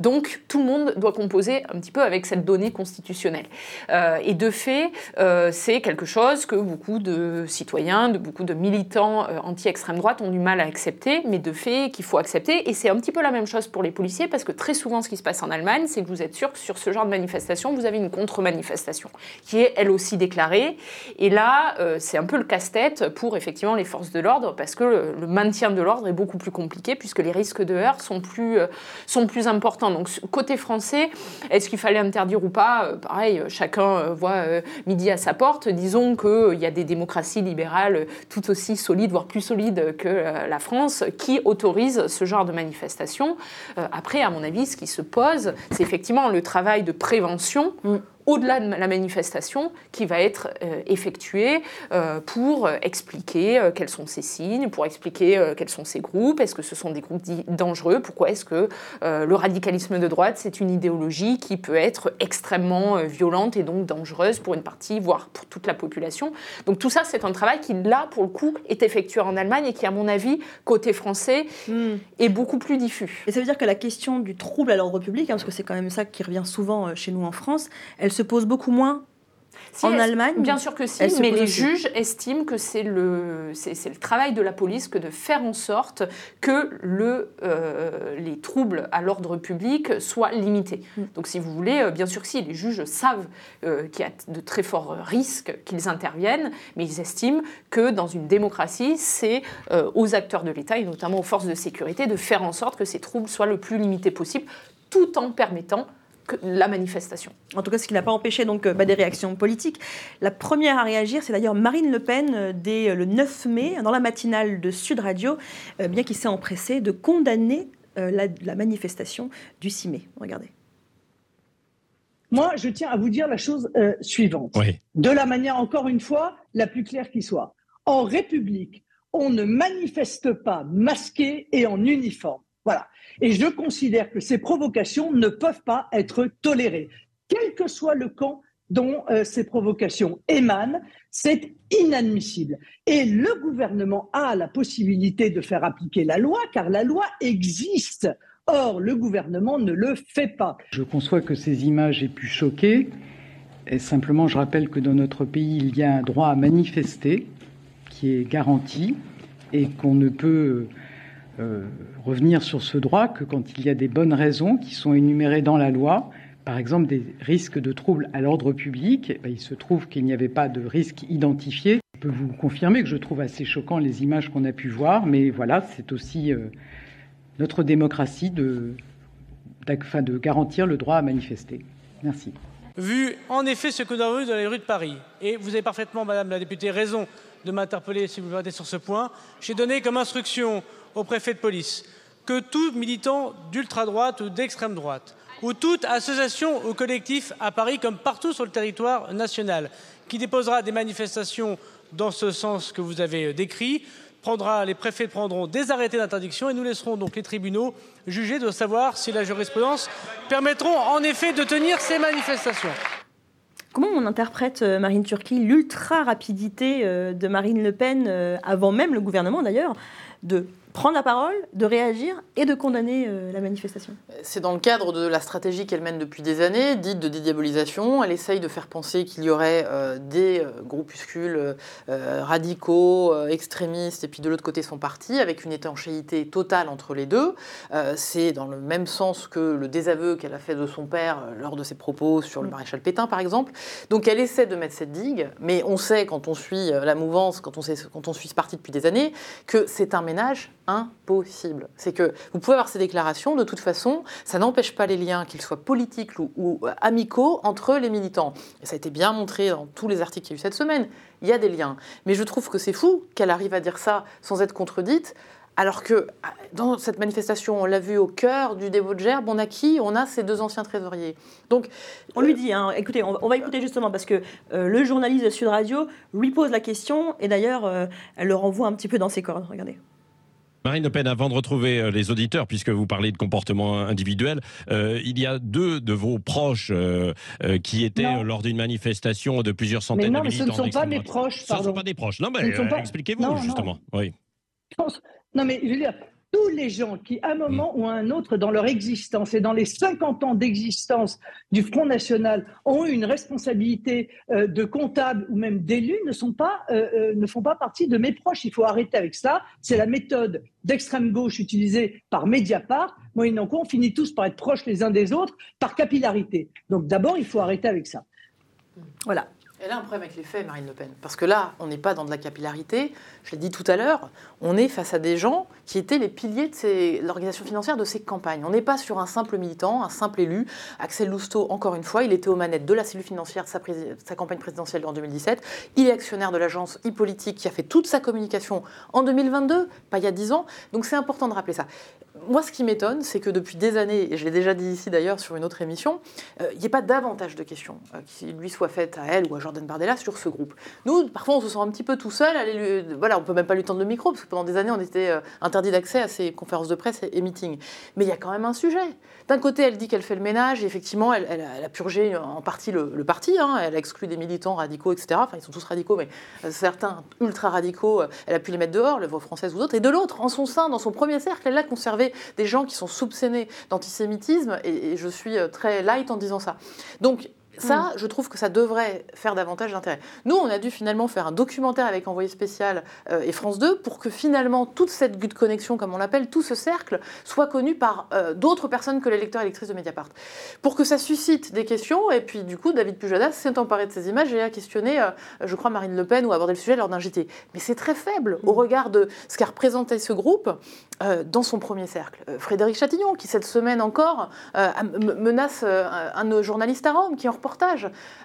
Donc tout le monde doit composer un petit peu avec cette donnée constitutionnelle. Euh, et de fait, euh, c'est quelque chose que beaucoup de citoyens, de beaucoup de militants euh, anti-extrême droite ont du mal à accepter, mais de fait qu'il faut accepter. Et c'est un petit peu la même chose pour les policiers, parce que très souvent ce qui se passe en Allemagne, c'est que vous êtes sûr que sur ce genre de manifestation, vous avez une contre-manifestation qui est elle aussi déclarée. Et là, c'est un peu le casse-tête pour effectivement les forces de l'ordre, parce que le, maintien de l'ordre est beaucoup plus compliqué, puisque les risques de heurts sont plus, sont plus importants Donc, côté français, est-ce qu'il fallait interdire ou pas Pareil, chacun voit midi à sa porte. Disons qu'il y a des démocraties libérales tout aussi solides, voire plus solides que la France, qui autorisent ce genre de manifestation. après, à mon avis, ce qui se pose, c'est effectivement le travail de prévention. Mm au-delà de la manifestation qui va être euh, effectuée euh, pour expliquer euh, quels sont ces signes, pour expliquer quels sont ces groupes, est-ce que ce sont des groupes dangereux, pourquoi est-ce que le radicalisme de droite, c'est une idéologie qui peut être extrêmement violente et donc dangereuse pour une partie, voire pour toute la population? Donc tout ça, c'est un travail qui, là, pour le coup, est effectué en Allemagne et qui, à mon avis, côté français, hmm. est beaucoup plus diffus. Et ça veut dire que la question du trouble à l'ordre public, hein, parce que c'est quand même ça qui revient souvent chez nous en France, elle se pose beaucoup moins en Allemagne Bien sûr que si, mais les juges estiment que c'est le, c'est, le travail de la police que de faire en sorte que le, euh, les troubles à l'ordre public soient limités. Mm. Donc si vous voulez, euh, bien sûr que si, les juges savent euh, qu'il y a de très forts risques qu'ils interviennent, mais ils estiment que dans une démocratie, c'est aux acteurs de l'État et notamment aux forces de sécurité de faire en sorte que ces troubles soient le plus limités possible, tout en permettant la manifestation. En tout cas, ce qui n'a pas empêché donc euh, bah, des réactions politiques. La première à réagir, c'est d'ailleurs Marine Le Pen euh, dès euh, le 9 mai, dans la matinale de Sud Radio, bien qu'il s'est empressé de condamner la, manifestation du 6 mai. Regardez. Moi, je tiens à vous dire la chose suivante, de la manière encore une fois la plus claire qui soit. En République, on ne manifeste pas masqué et en uniforme. Voilà. Et je considère que ces provocations ne peuvent pas être tolérées, quel que soit le camp dont euh, ces provocations émanent, c'est inadmissible. Et le gouvernement a la possibilité de faire appliquer la loi, car la loi existe. Or, le gouvernement ne le fait pas. Je conçois que ces images aient pu choquer. Et simplement, je rappelle que dans notre pays, il y a un droit à manifester qui est garanti et qu'on ne peut revenir sur ce droit que quand il y a des bonnes raisons qui sont énumérées dans la loi, par exemple des risques de troubles à l'ordre public, eh ben, il se trouve qu'il n'y avait pas de risque identifié. Je peux vous confirmer que je trouve assez choquant les images qu'on a pu voir, mais voilà, c'est aussi euh, notre démocratie de, de garantir le droit à manifester. Merci. Vu en effet ce que nous avons vu dans les rues de Paris, et vous avez parfaitement, Madame la députée, raison de m'interpeller si vous me sur ce point, j'ai donné comme instruction au préfet de police que tout militant d'ultra-droite ou d'extrême droite, ou toute association ou collectif à Paris comme partout sur le territoire national, qui déposera des manifestations dans ce sens que vous avez décrit, prendra, les préfets prendront des arrêtés d'interdiction et nous laisserons donc les tribunaux juger de savoir si la jurisprudence permettront en effet de tenir ces manifestations. Comment on interprète, euh, Marine Turquie, l'ultra-rapidité euh, de Marine Le Pen, euh, avant même le gouvernement d'ailleurs, de prendre la parole, de réagir et de condamner euh, la manifestation. C'est dans le cadre de la stratégie qu'elle mène depuis des années, dite de dédiabolisation. Elle essaye de faire penser qu'il y aurait euh, des euh, groupuscules radicaux, extrémistes, et puis de l'autre côté son parti, avec une étanchéité totale entre les deux. C'est dans le même sens que le désaveu qu'elle a fait de son père lors de ses propos sur le mm. maréchal Pétain, par exemple. Donc elle essaie de mettre cette digue, mais on sait, quand on suit la mouvance, quand on, sait, quand on suit ce parti depuis des années, que c'est un ménage impossible. C'est que vous pouvez avoir ces déclarations, de toute façon, ça n'empêche pas les liens, qu'ils soient politiques ou, amicaux, entre les militants. Et ça a été bien montré dans tous les articles qu'il y a eu cette semaine. Il y a des liens. Mais je trouve que c'est fou qu'elle arrive à dire ça sans être contredite. Alors que dans cette manifestation, on l'a vu au cœur du dévot de Gerbe, on a qui? On a ces deux anciens trésoriers. Donc, on lui dit, hein, écoutez, on, va écouter justement parce que euh, le journaliste de Sud Radio lui pose la question et d'ailleurs, euh, elle le renvoie un petit peu dans ses cordes. Regardez. Marine Le Pen, avant de retrouver euh, les auditeurs, puisque vous parlez de comportement individuel, euh, il y a deux de vos proches euh, qui étaient lors d'une manifestation de plusieurs centaines mais non, de militants. Mais ce ne sont pas mes proches, pardon. Ce ne sont pas des proches. Non, mais expliquez-vous, justement. Oui. Non, mais je veux dire, tous les gens qui, à un moment ou à un autre dans leur existence et dans les 50 ans d'existence du Front National, ont eu une responsabilité euh, de comptable ou même d'élu ne, sont pas, euh, euh, ne font pas partie de mes proches. Il faut arrêter avec ça. C'est la méthode d'extrême gauche utilisée par Mediapart. Moyennant quoi, on finit tous par être proches les uns des autres par capillarité. Donc d'abord, il faut arrêter avec ça. Voilà. Elle a un problème avec les faits, Marine Le Pen. Parce que là, on n'est pas dans de la capillarité. Je l'ai dit tout à l'heure, on est face à des gens qui étaient les piliers de l'organisation financière de ces campagnes. On n'est pas sur un simple militant, un simple élu. Axel Lousteau, encore une fois, il était aux manettes de la cellule financière de sa, sa campagne présidentielle en 2017. Il est actionnaire de l'agence e-politique qui a fait toute sa communication en 2022, pas il y a 10 ans. Donc c'est important de rappeler ça moi, ce qui m'étonne, c'est que depuis des années, et je l'ai déjà dit ici d'ailleurs sur une autre émission, euh, il n'y ait pas davantage de questions euh, qui lui soient faites à elle ou à Jordan Bardella sur ce groupe. Nous, parfois, on se sent un petit peu tout seul. Aller voilà, on peut même pas lui tendre le micro parce que pendant des années, on était euh, interdit d'accès à ses conférences de presse et, meetings. Mais il y a quand même un sujet. D'un côté, elle dit qu'elle fait le ménage et effectivement, elle, a purgé en partie le, parti. Hein. elle a exclu des militants radicaux, etc. Enfin, ils sont tous radicaux, mais certains ultra radicaux, elle a pu les mettre dehors, les voix françaises ou d'autres. Et de l'autre, en son sein, dans son premier cercle, elle a conservé des gens qui sont soupçonnés d'antisémitisme, et, je suis euh, très light en disant ça. Donc, ça, mm. je trouve que ça devrait faire davantage d'intérêt. Nous, on a dû finalement faire un documentaire avec Envoyé spécial euh, et France 2 pour que finalement toute cette de connexion, comme on l'appelle, tout ce cercle, soit connu par euh, d'autres personnes que les lecteurs et lectrices de Mediapart. Pour que ça suscite des questions, et puis du coup, David Pujadas s'est emparé de ces images et a questionné, euh, je crois, Marine Le Pen ou abordé le sujet lors d'un JT. Mais c'est très faible au mm. regard de ce qu'a représenté ce groupe dans son premier cercle. Frédéric Chatillon, qui cette semaine encore menace un, un journaliste à Rome, qui en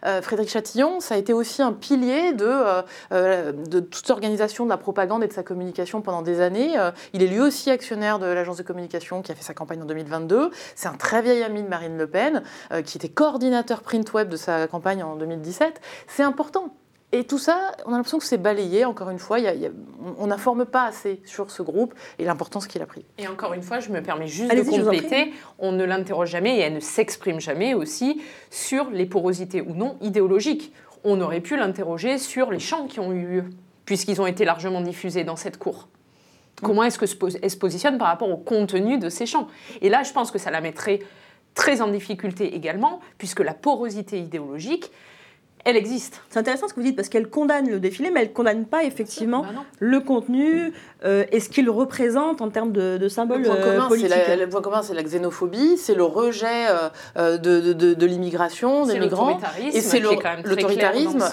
euh, Frédéric Chatillon, ça a été aussi un pilier de, euh, euh, de toute l'organisation de la propagande et de sa communication pendant des années. il est lui aussi actionnaire de l'agence de communication qui a fait sa campagne en 2022. C'est un très vieil ami de Marine Le Pen, qui était coordinateur print web de sa campagne en 2017. C'est important. Et tout ça, on a l'impression que c'est balayé, encore une fois, on n'informe pas assez sur ce groupe et l'importance qu'il a pris. Et encore une fois, je me permets juste de compléter, on ne l'interroge jamais et elle ne s'exprime jamais aussi sur les porosités ou non idéologiques. On aurait pu l'interroger sur les chants qui ont eu lieu, puisqu'ils ont été largement diffusés dans cette cour. Comment est-ce qu'elle se positionne par rapport au contenu de ces chants? Et là, je pense que ça la mettrait très en difficulté également, puisque la porosité idéologique, elle existe. C'est intéressant ce que vous dites parce qu'elle condamne le défilé, mais elle ne condamne pas effectivement bah le contenu euh, et ce qu'il représente en termes de, symboles euh, politiques. le point commun, c'est la xénophobie, c'est le rejet euh, de, de, l'immigration, des migrants. Et c'est l'autoritarisme,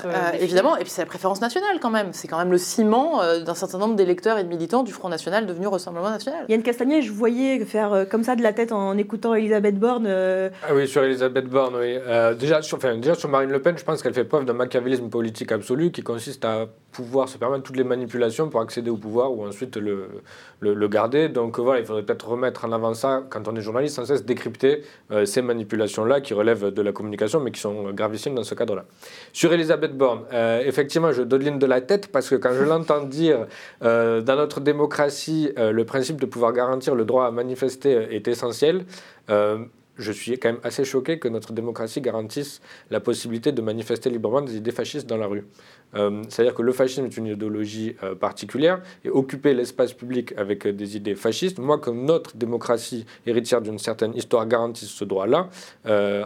évidemment. Et puis c'est la préférence nationale quand même. C'est quand même le ciment d'un certain nombre d'électeurs et de militants du Front National devenu Rassemblement National. Yann Castagnier, je voyais faire comme ça de la tête en écoutant Elisabeth Borne. Ah oui, sur Elisabeth Borne, oui. déjà, sur, enfin, déjà sur Marine Le Pen, je pense qu'elle fait preuve d'un machiavélisme politique absolu qui consiste à pouvoir se permettre toutes les manipulations pour accéder au pouvoir ou ensuite le, le, garder. Donc voilà, il faudrait peut-être remettre en avant ça quand on est journaliste, sans cesse décrypter euh, ces manipulations-là qui relèvent de la communication mais qui sont gravissimes dans ce cadre-là. Sur Elisabeth Borne, euh, effectivement, je dodeline de la tête parce que quand je l'entends dire euh, dans notre démocratie, le principe de pouvoir garantir le droit à manifester est essentiel je suis quand même assez choqué que notre démocratie garantisse la possibilité de manifester librement des idées fascistes dans la rue. Euh, c'est-à-dire que le fascisme est une idéologie euh, particulière et occuper l'espace public avec euh, des idées fascistes, moi, comme notre démocratie héritière d'une certaine histoire garantisse ce droit-là,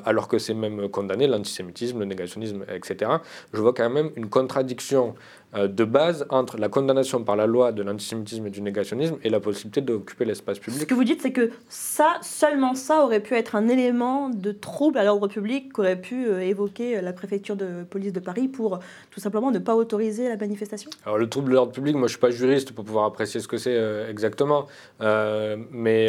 alors que c'est même condamné, l'antisémitisme, le négationnisme, etc., je vois quand même une contradiction de base entre la condamnation par la loi de l'antisémitisme et du négationnisme et la possibilité d'occuper l'espace public. Ce que vous dites, c'est que ça, seulement ça, aurait pu être un élément de trouble à l'ordre public qu'aurait pu euh, évoquer la préfecture de police de Paris pour tout simplement ne pas autoriser la manifestation Alors le trouble de l'ordre public, moi je ne suis pas juriste pour pouvoir apprécier ce que c'est euh, exactement, mais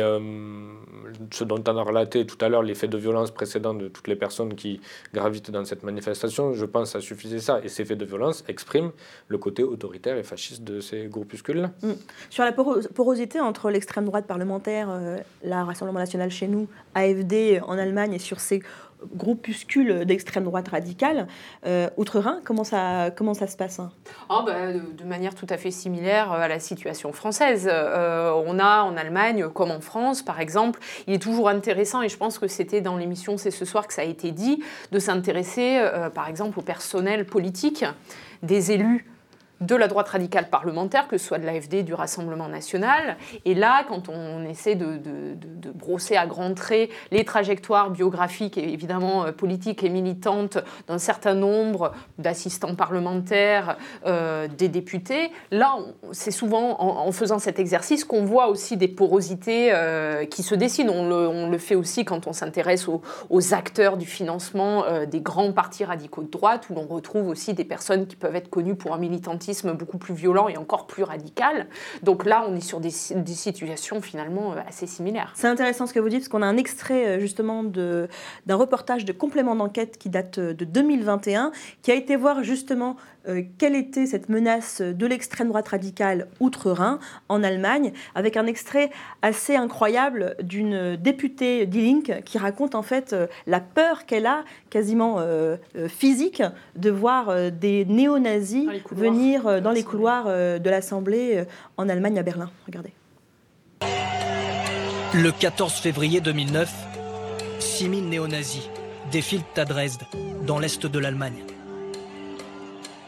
ce dont on a relaté tout à l'heure, les faits de violence précédents de toutes les personnes qui gravitent dans cette manifestation, je pense que ça suffisait ça. Et ces faits de violence expriment le côté autoritaire et fasciste de ces groupuscules-là. Mm. Sur la porosité entre l'extrême droite parlementaire, euh, la Rassemblement national chez nous, AFD en Allemagne et sur ces groupuscules d'extrême droite radicale. Euh, Outre-Rhin, comment ça, comment ça se passe hein? Oh, bah, de, manière tout à fait similaire à la situation française. Euh, on a en Allemagne, comme en France par exemple, il est toujours intéressant, et je pense que c'était dans l'émission C'est ce soir que ça a été dit, de s'intéresser par exemple au personnel politique des élus de la droite radicale parlementaire, que ce soit de l'AFD, du Rassemblement national. Et là, quand on essaie de, brosser à grands traits les trajectoires biographiques et évidemment euh, politiques et militantes d'un certain nombre d'assistants parlementaires, euh, des députés, là, c'est souvent en, faisant cet exercice qu'on voit aussi des porosités euh, qui se dessinent. On le, fait aussi quand on s'intéresse aux, acteurs du financement des grands partis radicaux de droite, où l'on retrouve aussi des personnes qui peuvent être connues pour un militantisme beaucoup plus violent et encore plus radical. Donc là, on est sur des, situations finalement euh, assez similaires. C'est intéressant ce que vous dites, parce qu'on a un extrait euh, justement d'un reportage de complément d'enquête qui date euh, de 2021, qui a été voir justement quelle était cette menace de l'extrême droite radicale outre-Rhin en Allemagne, avec un extrait assez incroyable d'une députée d'Ilink qui raconte en fait la peur qu'elle a, quasiment physique, de voir des néo-nazis venir dans les couloirs de l'Assemblée en Allemagne à Berlin. Regardez. Le 14 février 2009, 6000 néo-nazis défilent à Dresde, dans l'est de l'Allemagne.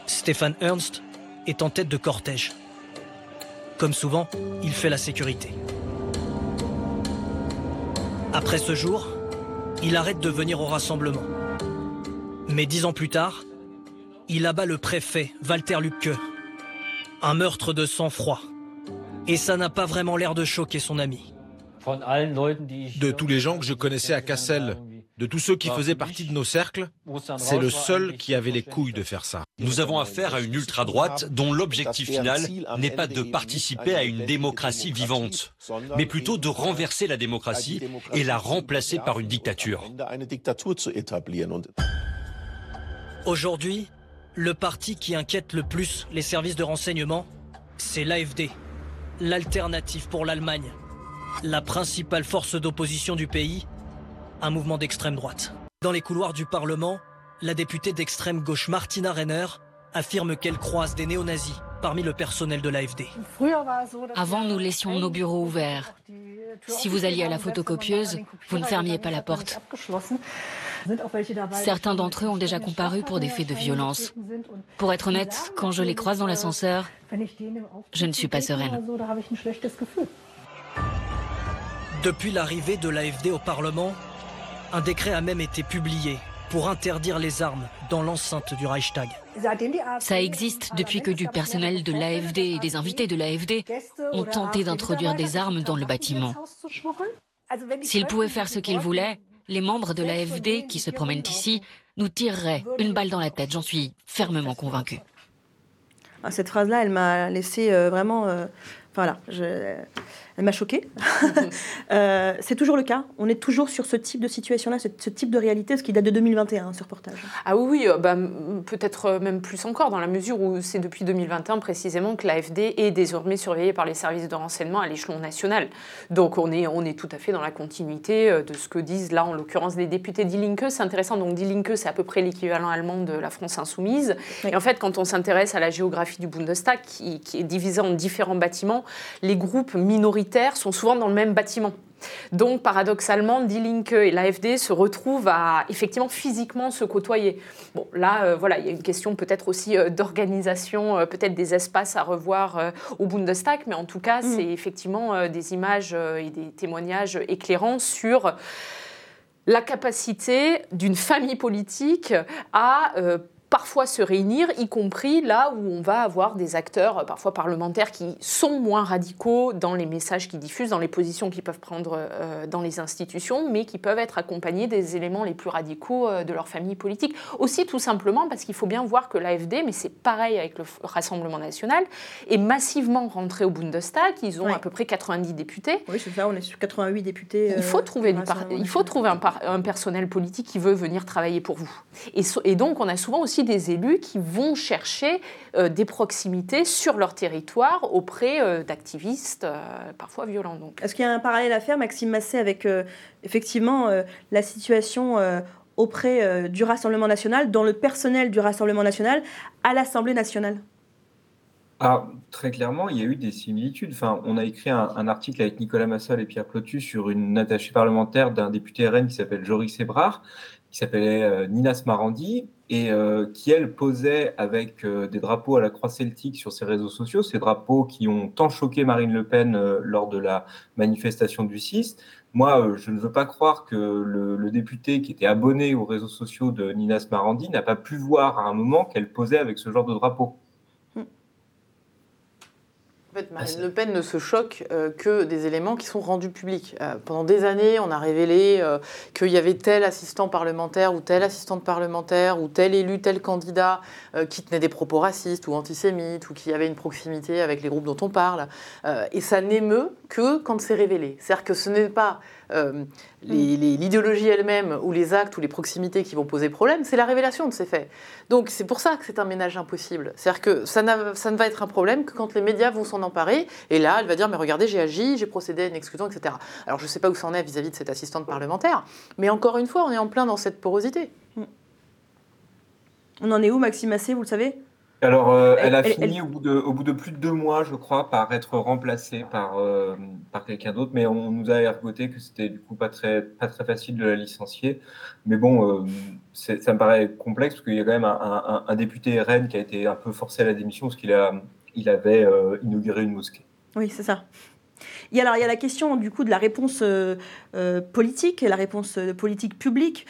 Stéphane Ernst est en tête de cortège. Comme souvent, il fait la sécurité. Après ce jour, il arrête de venir au rassemblement. Mais dix ans plus tard, il abat le préfet Walter Lübcke. Un meurtre de sang-froid. Et ça n'a pas vraiment l'air de choquer son ami. De tous les gens que je connaissais à Cassel, de tous ceux qui faisaient partie de nos cercles, c'est le seul qui avait les couilles de faire ça. Nous avons affaire à une ultra-droite dont l'objectif final n'est pas de participer à une démocratie vivante, mais plutôt de renverser la démocratie et la remplacer par une dictature. Aujourd'hui, le parti qui inquiète le plus les services de renseignement, c'est l'AFD, l'alternative pour l'Allemagne la principale force d'opposition du pays, un mouvement d'extrême droite. Dans les couloirs du Parlement, la députée d'extrême gauche Martina Renner affirme qu'elle croise des néo-nazis parmi le personnel de l'AFD. Avant, nous laissions nos bureaux ouverts. Si vous alliez à la photocopieuse, vous ne fermiez pas la porte. Certains d'entre eux ont déjà comparu pour des faits de violence. Pour être honnête, quand je les croise dans l'ascenseur, je ne suis pas sereine. Depuis l'arrivée de l'AFD au Parlement, un décret a même été publié pour interdire les armes dans l'enceinte du Reichstag. Ça existe depuis que du personnel de l'AFD et des invités de l'AFD ont tenté d'introduire des armes dans le bâtiment. S'ils pouvaient faire ce qu'ils voulaient, les membres de l'AFD qui se promènent ici nous tireraient une balle dans la tête, j'en suis fermement convaincue. Ah, cette phrase-là, elle m'a laissé euh, vraiment... Voilà, je elle m'a choquée. Euh, c'est toujours le cas. On est toujours sur ce type de situation-là, ce, type de réalité, ce qui date de 2021, ce reportage. Ah oui, oui euh, bah, peut-être euh, même plus encore, dans la mesure où c'est depuis 2021 précisément que l'AFD est désormais surveillée par les services de renseignement à l'échelon national. Donc on est, on est tout à fait dans la continuité de ce que disent là, en l'occurrence, les députés d'Ilinke. C'est intéressant, donc d'Ilinke, c'est à peu près l'équivalent allemand de la France insoumise. Et en fait, quand on s'intéresse à la géographie du Bundestag, qui, qui est divisée en différents bâtiments, les groupes minoritaires sont souvent dans le même bâtiment. Donc, paradoxalement, Die Linke et l'AFD se retrouvent à effectivement physiquement se côtoyer. Bon, là, euh, voilà, il y a une question peut-être aussi euh, d'organisation, euh, peut-être des espaces à revoir au Bundestag, mais en tout cas, mm. c'est effectivement des images et des témoignages éclairants sur la capacité d'une famille politique à parfois se réunir, y compris là où on va avoir des acteurs, euh, parfois parlementaires, qui sont moins radicaux dans les messages qu'ils diffusent, dans les positions qu'ils peuvent prendre euh, dans les institutions, mais qui peuvent être accompagnés des éléments les plus radicaux euh, de leur famille politique. Aussi, tout simplement, parce qu'il faut bien voir que l'AFD, mais c'est pareil avec le Rassemblement national, est massivement rentré au Bundestag. Ils ont à peu près 90 députés. Oui, c'est ça, on est sur 88 députés. il faut trouver, du il faut trouver un, un, personnel politique qui veut venir travailler pour vous. Et, et donc, on a souvent aussi des élus qui vont chercher euh, des proximités sur leur territoire auprès euh, d'activistes euh, parfois violents. Est-ce qu'il y a un parallèle à faire, Maxime Massé, avec effectivement la situation auprès du Rassemblement national, dans le personnel du Rassemblement national, à l'Assemblée nationale? Ah, très clairement, il y a eu des similitudes. Enfin, on a écrit un, article avec Nicolas Massol et Pierre Plotus sur une attachée parlementaire d'un député RN qui s'appelle Joris Ebrard, qui s'appelait Nina Smarandi, et qui, elle, posait avec des drapeaux à la croix celtique sur ses réseaux sociaux, ces drapeaux qui ont tant choqué Marine Le Pen lors de la manifestation du 6. Moi, je ne veux pas croire que le, député qui était abonné aux réseaux sociaux de Nina Smarandi n'a pas pu voir à un moment qu'elle posait avec ce genre de drapeau fait, Marine Le Pen ne se choque euh, que des éléments qui sont rendus publics. Euh, pendant des années, on a révélé euh, qu'il y avait tel assistant parlementaire ou telle assistante parlementaire ou tel élu, tel candidat qui tenait des propos racistes ou antisémites ou qui avait une proximité avec les groupes dont on parle. et ça n'émeut que quand c'est révélé. C'est-à-dire que ce n'est pas euh, l'idéologie elle-même ou les actes ou les proximités qui vont poser problème, c'est la révélation de ces faits. Donc c'est pour ça que c'est un ménage impossible. C'est-à-dire que ça, ça, ne va être un problème que quand les médias vont s'en emparer, et là, elle va dire, mais regardez, j'ai agi, j'ai procédé à une exclusion, etc. Alors je ne sais pas où ça en est vis-à-vis de cette assistante parlementaire, mais encore une fois, on est en plein dans cette porosité. On en est où, Maxime Massé, vous le savez? Alors, euh, elle, a fini Au, bout de, au bout de plus de deux mois, je crois, par être remplacée par, euh, par quelqu'un d'autre. Mais on nous a ergoté que c'était du coup pas très, pas très facile de la licencier. Mais bon, euh, ça me paraît complexe parce qu'il y a quand même un, un, député RN qui a été un peu forcé à la démission parce qu'il a, il avait inauguré une mosquée. Oui, c'est ça. Il y, a, la question du coup de la réponse euh, euh, politique, la réponse euh, politique publique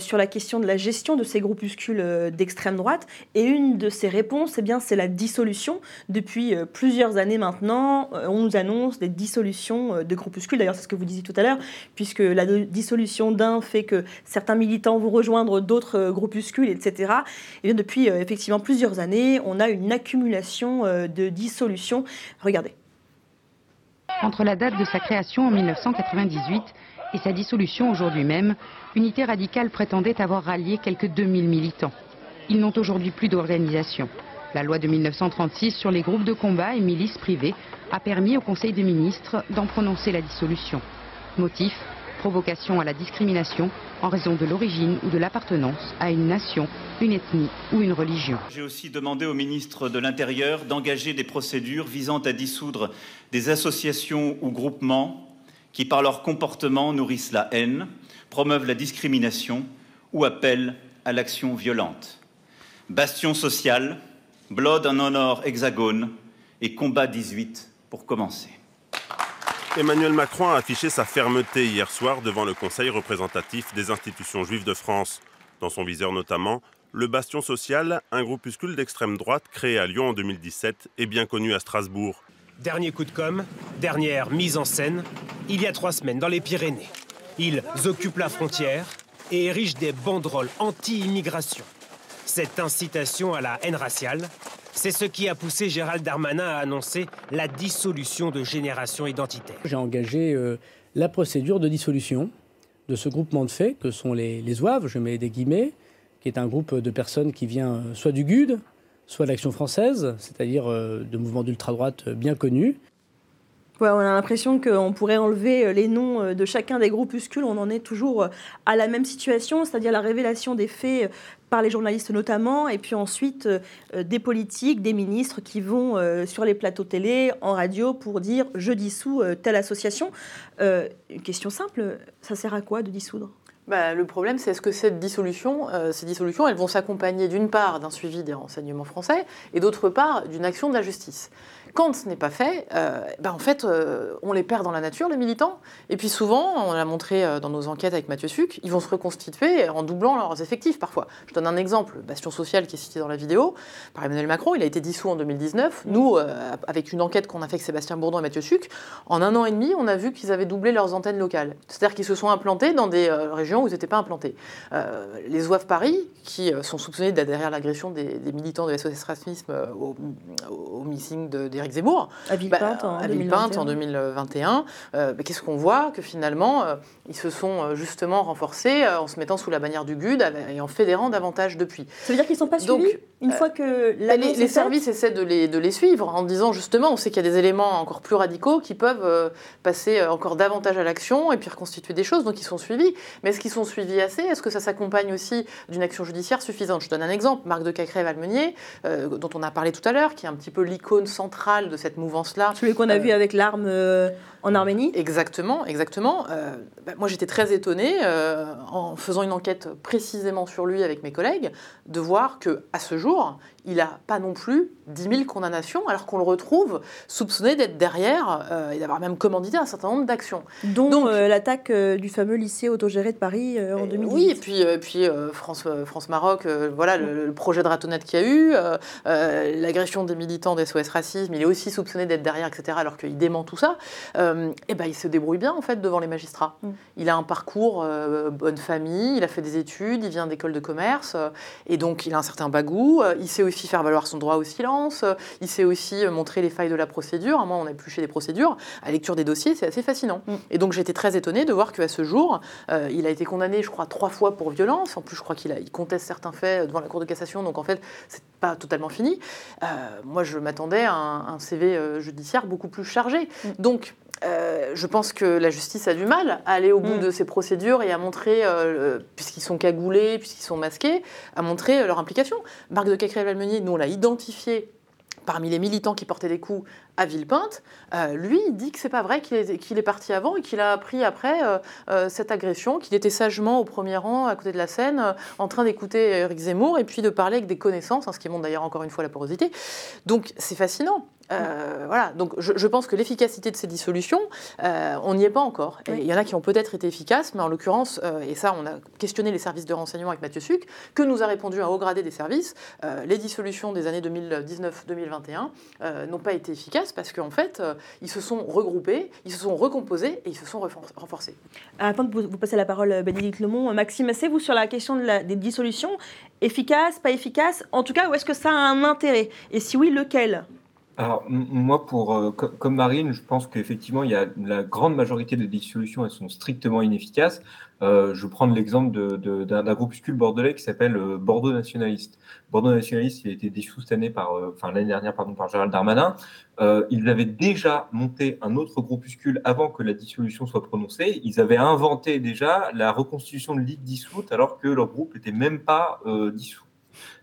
sur la question de la gestion de ces groupuscules d'extrême droite. Et une de ces réponses, eh c'est la dissolution. Depuis plusieurs années maintenant, on nous annonce des dissolutions de groupuscules. D'ailleurs, c'est ce que vous disiez tout à l'heure, puisque la dissolution d'un fait que certains militants vont rejoindre d'autres groupuscules, etc. Et bien, depuis effectivement plusieurs années, on a une accumulation de dissolutions. Regardez. Entre la date de sa création en 1998 et sa dissolution aujourd'hui même, Unité radicale prétendait avoir rallié quelques 2000 militants. Ils n'ont aujourd'hui plus d'organisation. La loi de 1936 sur les groupes de combat et milices privées a permis au Conseil des ministres d'en prononcer la dissolution. Motif provocation à la discrimination en raison de l'origine ou de l'appartenance à une nation, une ethnie ou une religion. J'ai aussi demandé au ministre de l'Intérieur d'engager des procédures visant à dissoudre des associations ou groupements qui, par leur comportement, nourrissent la haine, promeuvent la discrimination ou appellent à l'action violente. Bastion social, Blood en honor hexagone et Combat 18 pour commencer. Emmanuel Macron a affiché sa fermeté hier soir devant le Conseil représentatif des institutions juives de France. Dans son viseur notamment, le Bastion Social, un groupuscule d'extrême droite créé à Lyon en 2017 et bien connu à Strasbourg. Dernier coup de com', dernière mise en scène, il y a trois semaines dans les Pyrénées. Ils occupent la frontière et érigent des banderoles anti-immigration. Cette incitation à la haine raciale c'est ce qui a poussé Gérald Darmanin à annoncer la dissolution de Génération Identitaire. J'ai engagé euh, la procédure de dissolution de ce groupement de faits que sont les, les je mets des guillemets, qui est un groupe de personnes qui vient euh, soit du GUD, soit l'Action française, c'est-à-dire euh, de mouvements d'ultra-droite bien connus. on a l'impression qu'on pourrait enlever les noms de chacun des groupuscules. On en est toujours à la même situation, c'est-à-dire la révélation des faits par les journalistes notamment, et puis ensuite euh, euh, des politiques, des ministres qui vont euh, sur les plateaux télé, en radio, pour dire je dissous telle association. une question simple, ça sert à quoi de dissoudre? Bah, le problème, c'est est-ce que cette dissolution, ces dissolutions, elles vont s'accompagner d'une part d'un suivi des renseignements français et d'autre part d'une action de la justice? Quand ce n'est pas fait, euh, ben en fait, euh, on les perd dans la nature, les militants. Et puis souvent, on l'a montré euh, dans nos enquêtes avec Mathieu Suc, ils vont se reconstituer en doublant leurs effectifs parfois. Je donne un exemple, Bastion Social qui est cité dans la vidéo, par Emmanuel Macron, il a été dissous en 2019. Nous, avec une enquête qu'on a fait avec Sébastien Bourdon et Mathieu Suc, en un an et demi, on a vu qu'ils avaient doublé leurs antennes locales. C'est-à-dire qu'ils se sont implantés dans des régions où ils n'étaient pas implantés. les OAV Paris, qui sont soupçonnés d'adhérer à l'agression des, militants de SOS Racisme au, au, missing de, des Éric Zemmour. À Villepinte, bah, en, 2021. Euh, Qu'est-ce qu'on voit Que finalement, euh, ils se sont euh, justement renforcés en se mettant sous la bannière du GUD et en fédérant davantage depuis. Ça veut dire qu'ils ne sont pas suivis une fois que la Les, les services essaient de les, de les, suivre en disant justement, on sait qu'il y a des éléments encore plus radicaux qui peuvent passer encore davantage à l'action et puis reconstituer des choses, donc ils sont suivis. Mais est-ce qu'ils sont suivis assez? Est-ce que ça s'accompagne aussi d'une action judiciaire suffisante? Je donne un exemple. Marc de Cacré-Valmenier, euh, dont on a parlé tout à l'heure, qui est un petit peu l'icône centrale de cette mouvance-là. Celui qu'on a vu avec l'arme en Arménie? Exactement, exactement. Bah, moi, j'étais très étonnée, en faisant une enquête précisément sur lui avec mes collègues, de voir que à ce jour, il n'a pas non plus 10 000 condamnations, alors qu'on le retrouve soupçonné d'être derrière euh, et d'avoir même commandité un certain nombre d'actions. Dont euh, l'attaque euh, du fameux lycée autogéré de Paris en 2018. Oui, et puis, puis France, France-Maroc, voilà le, projet de ratonnette qu'il y a eu, l'agression des militants des SOS Racisme, il est aussi soupçonné d'être derrière, etc., alors qu'il dément tout ça. et ben, il se débrouille bien, en fait, devant les magistrats. Mm. Il a un parcours bonne famille, il a fait des études, il vient d'école de commerce, et donc il a un certain bagou, il sait aussi faire valoir son droit au silence, il sait aussi montrer les failles de la procédure. Moi, on a épluché des procédures. À la lecture des dossiers, c'est assez fascinant. Mm. Et donc, j'étais très étonnée de voir qu'à ce jour, euh, il a été condamné, je crois, trois fois pour violence. En plus, je crois qu'il il conteste certains faits devant la Cour de cassation. Donc, en fait, c'est pas totalement fini. Euh, moi, je m'attendais à un, CV euh, judiciaire beaucoup plus chargé. Mm. Donc, je pense que la justice a du mal à aller au bout mm. de ces procédures et à montrer, puisqu'ils sont cagoulés, puisqu'ils sont masqués, à montrer leur implication. Marc de Cacré-Valmenier, nous, on l'a identifié parmi les militants qui portaient des coups à Villepinte, euh, lui, il dit que c'est pas vrai qu'il est, est, parti avant et qu'il a appris après euh, euh, cette agression, qu'il était sagement au premier rang à côté de la scène, en train d'écouter Eric Zemmour et puis de parler avec des connaissances, hein, ce qui montre d'ailleurs encore une fois la porosité. Donc c'est fascinant. Euh, voilà, donc je, pense que l'efficacité de ces dissolutions, euh, on n'y est pas encore. il y en a qui ont peut-être été efficaces, mais en l'occurrence, euh, et ça, on a questionné les services de renseignement avec Mathieu Suc, que nous a répondu un haut gradé des services, les dissolutions des années 2019-2021 n'ont pas été efficaces parce qu'en fait, ils se sont regroupés, ils se sont recomposés et ils se sont renforcés. Avant de vous passer la parole, Bénédicte Lemont, Maxime Assé, vous sur la question des dissolutions, efficaces, pas efficaces, en tout cas, où est-ce que ça a un intérêt? Et si oui, lequel? Alors, moi, pour, euh, comme Marine, je pense qu'effectivement, il y a la grande majorité des dissolutions, elles sont strictement inefficaces. Euh, je prendre l'exemple d'un groupuscule bordelais qui s'appelle euh, Bordeaux Nationaliste. Bordeaux Nationaliste, il a été dissous cette année par, enfin l'année dernière, pardon, par Gérald Darmanin. ils avaient déjà monté un autre groupuscule avant que la dissolution soit prononcée. Ils avaient inventé déjà la reconstitution de ligue dissoute alors que leur groupe n'était même pas dissous.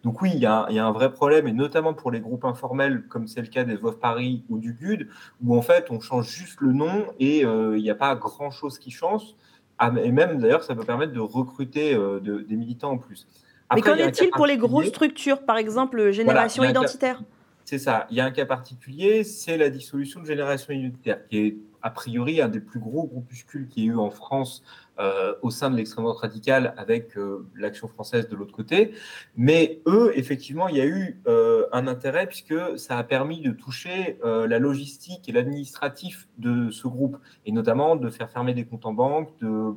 Donc oui, il y, a, un vrai problème, et notamment pour les groupes informels, comme c'est le cas des Voix Paris ou du GUD, où en fait on change juste le nom et euh, il n'y a pas grand-chose qui change. Ah, et même d'ailleurs, ça peut permettre de recruter euh, des militants en plus. Mais qu'en est-il pour les grosses structures, par exemple Génération Identitaire? C'est ça. Il y a un cas particulier, c'est la dissolution de Génération Identitaire, qui est a priori un des plus gros groupuscules qu'il y a eu en France euh, au sein de l'extrême droite radicale avec euh, l'action française de l'autre côté. Mais eux, effectivement, il y a eu euh, un intérêt puisque ça a permis de toucher la logistique et l'administratif de ce groupe et notamment de faire fermer des comptes en banque, de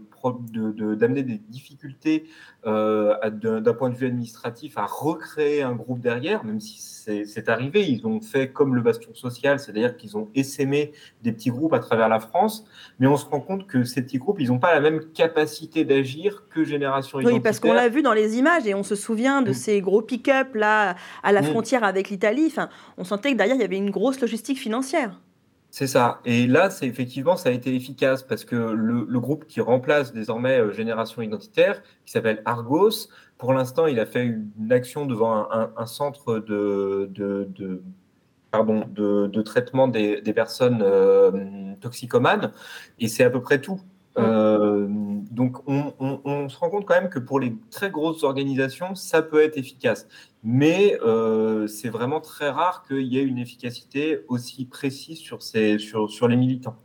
d'amener des difficultés d'un point de vue administratif à recréer un groupe derrière, même si c'est arrivé. Ils ont fait comme le bastion social, c'est-à-dire qu'ils ont essaimé des petits groupes à travers la France, mais on se rend compte que ces petits groupes, ils n'ont pas la même capacité d'agir que Génération Identitaire. Oui, parce qu'on l'a vu dans les images et on se souvient de mm. ces gros pick-up là à la mm. frontière avec l'Italie. Enfin, on sentait que derrière il y avait une grosse logistique financière. C'est ça. Et là, c'est effectivement, ça a été efficace parce que le, groupe qui remplace désormais euh, Génération Identitaire, qui s'appelle Argos, pour l'instant, il a fait une action devant un, centre de, de, pardon, de, traitement des, personnes euh, toxicomanes, et c'est à peu près tout. Euh, donc, on, se rend compte quand même que pour les très grosses organisations, ça peut être efficace. Mais euh, c'est vraiment très rare qu'il y ait une efficacité aussi précise sur, ces, sur, sur les militants.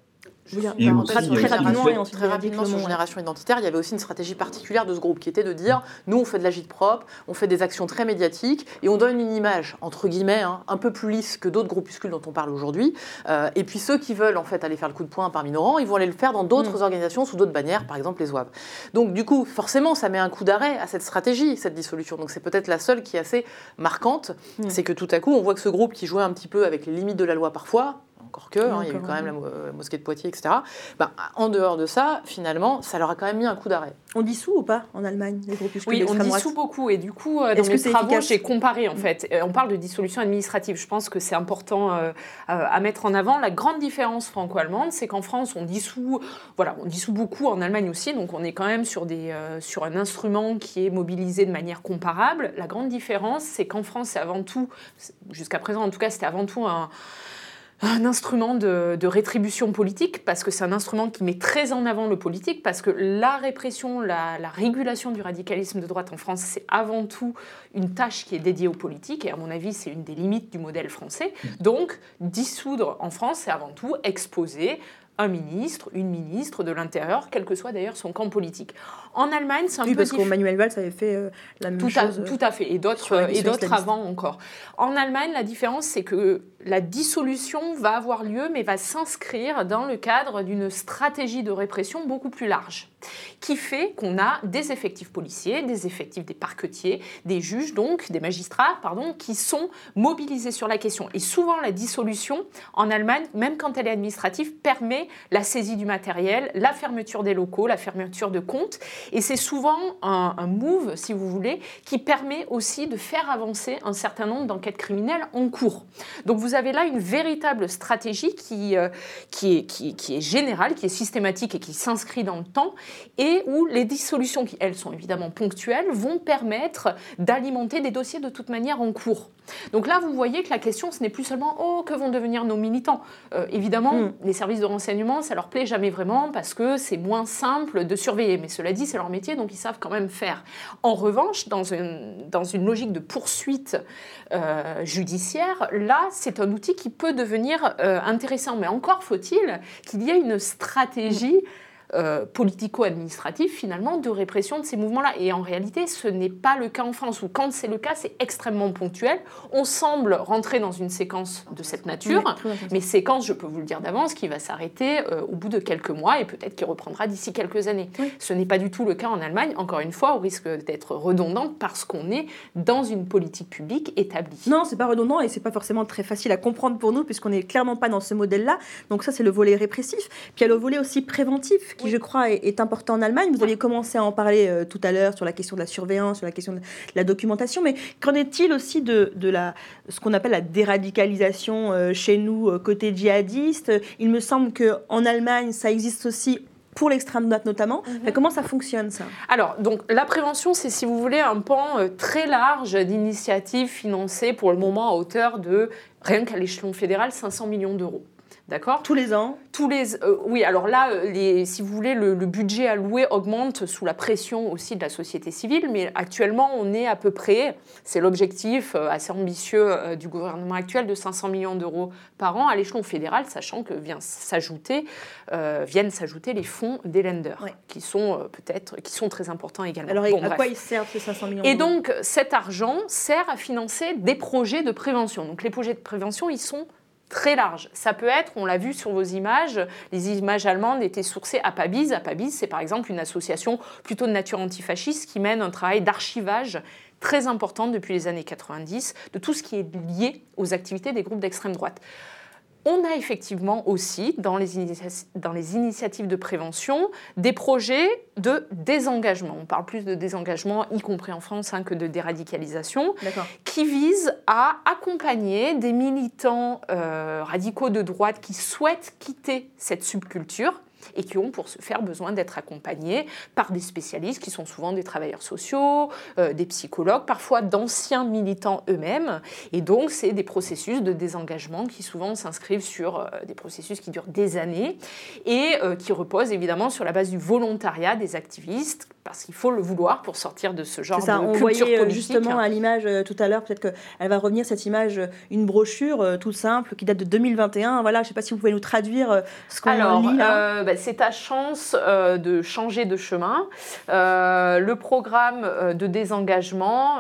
Et très, rapidement, très rapidement sur Génération Identitaire, il y avait aussi une stratégie particulière de ce groupe qui était de dire nous, on fait de l'agite propre, on fait des actions très médiatiques et on donne une image, entre guillemets, hein, un peu plus lisse que d'autres groupuscules dont on parle aujourd'hui. Euh, et puis ceux qui veulent en fait aller faire le coup de poing parmi nos rangs, ils vont aller le faire dans d'autres mm. organisations sous d'autres bannières, par exemple les OAV. Donc du coup, forcément, ça met un coup d'arrêt à cette stratégie, cette dissolution. Donc c'est peut-être la seule qui est assez marquante, mm. c'est que tout à coup, on voit que ce groupe qui jouait un petit peu avec les limites de la loi parfois, encore que, hein, il y a eu quand même la, mosquée de Poitiers, etc. Ben, en dehors de ça, finalement, ça leur a quand même mis un coup d'arrêt. On dissout ou pas en Allemagne les Oui, on dissout beaucoup. Et du coup, dans mes travaux, j'ai comparé en fait. On parle de dissolution administrative. Je pense que c'est important à mettre en avant. La grande différence franco-allemande, c'est qu'en France, on dissout, voilà, on dissout beaucoup. En Allemagne aussi, donc on est quand même sur des, sur un instrument qui est mobilisé de manière comparable. La grande différence, c'est qu'en France, c'est avant tout, jusqu'à présent en tout cas, c'était avant tout un, instrument de, rétribution politique, parce que c'est un instrument qui met très en avant le politique, parce que la répression, la, la régulation du radicalisme de droite en France, c'est avant tout une tâche qui est dédiée aux politiques, et à mon avis, c'est une des limites du modèle français. Donc, dissoudre en France, c'est avant tout exposer un ministre, une ministre de l'Intérieur, quel que soit d'ailleurs son camp politique. En Allemagne, c'est un oui, peu parce qu'Emmanuel Valls avait fait euh, la même tout chose. tout à fait, et d'autres et d'autres avant encore. En Allemagne, la différence, c'est que la dissolution va avoir lieu, mais va s'inscrire dans le cadre d'une stratégie de répression beaucoup plus large, qui fait qu'on a des effectifs policiers, des effectifs des parquetiers, des juges, donc des magistrats, pardon, qui sont mobilisés sur la question. Et souvent, la dissolution en Allemagne, même quand elle est administrative, permet la saisie du matériel, la fermeture des locaux, la fermeture de comptes. Et c'est souvent un, move, si vous voulez, qui permet aussi de faire avancer un certain nombre d'enquêtes criminelles en cours. Donc vous avez là une véritable stratégie qui, euh, qui, est, qui, qui, est générale, qui est systématique et qui s'inscrit dans le temps, et où les dissolutions, qui elles sont évidemment ponctuelles, vont permettre d'alimenter des dossiers de toute manière en cours. Donc là, vous voyez que la question, ce n'est plus seulement oh que vont devenir nos militants. Euh, évidemment, mm. les services de renseignement, ça leur plaît jamais vraiment parce que c'est moins simple de surveiller. Mais cela dit, c'est leur métier, donc ils savent quand même faire. En revanche, dans une, dans une logique de poursuite judiciaire, là, c'est un outil qui peut devenir euh, intéressant. Mais encore faut-il qu'il y ait une stratégie. Euh, politico-administratif finalement de répression de ces mouvements-là. Et en réalité, ce n'est pas le cas en France, ou quand c'est le cas, c'est extrêmement ponctuel. On semble rentrer dans une séquence de cette nature, mais séquence, je peux vous le dire d'avance, qui va s'arrêter euh, au bout de quelques mois et peut-être qui reprendra d'ici quelques années. Ce n'est pas du tout le cas en Allemagne, encore une fois, au risque d'être redondant parce qu'on est dans une politique publique établie. Non, c'est pas redondant et c'est pas forcément très facile à comprendre pour nous puisqu'on n'est clairement pas dans ce modèle-là. Donc ça, c'est le volet répressif. Puis il y a le volet aussi préventif qui, je crois, est, important en Allemagne. Vous aviez commencé à en parler euh, tout à l'heure sur la question de la surveillance, sur la question de la documentation, mais qu'en est-il aussi de, de, la, ce qu'on appelle la déradicalisation euh, chez nous, euh, côté djihadiste? Il me semble qu'en Allemagne, ça existe aussi pour l'extrême droite notamment. mhm. comment ça fonctionne ça? Alors, donc la prévention, c'est si vous voulez un pan très large d'initiatives financées pour le moment à hauteur de, rien qu'à l'échelon fédéral, 500 millions d'euros. D'accord Tous les ans Tous les. Euh, oui, alors là, euh, les, si vous voulez, le, budget alloué augmente sous la pression aussi de la société civile, mais actuellement, on est à peu près, c'est l'objectif euh, assez ambitieux du gouvernement actuel, de 500 millions d'euros par an à l'échelon fédéral, sachant que vient s'ajouter, viennent s'ajouter les fonds des lenders, qui sont peut-être qui sont très importants également. Alors, à quoi ils servent ces 500 millions Et donc, cet argent sert à financer des projets de prévention. Donc, les projets de prévention, ils sont très large. Ça peut être, on l'a vu sur vos images, les images allemandes étaient sourcées à Pabiz. À Pabiz, c'est par exemple une association plutôt de nature antifasciste qui mène un travail d'archivage très important depuis les années 90 de tout ce qui est lié aux activités des groupes d'extrême droite. On a effectivement aussi, dans les, dans les, initiatives de prévention, des projets de désengagement. On parle plus de désengagement, y compris en France, hein, que de déradicalisation, qui visent à accompagner des militants euh, radicaux de droite qui souhaitent quitter cette subculture et qui ont pour ce faire besoin d'être accompagnés par des spécialistes qui sont souvent des travailleurs sociaux, euh, des psychologues, parfois d'anciens militants eux-mêmes. Et donc, c'est des processus de désengagement qui souvent s'inscrivent sur euh, des processus qui durent des années et euh, qui reposent évidemment sur la base du volontariat des activistes parce qu'il faut le vouloir pour sortir de ce genre ça, de on culture voyait justement à l'image tout à l'heure, peut-être qu'elle va revenir cette image, une brochure toute simple qui date de 2021. Voilà, je ne sais pas si vous pouvez nous traduire ce qu'on lit là. Bah, c'est ta chance euh, de changer de chemin. Euh, le programme euh, de désengagement,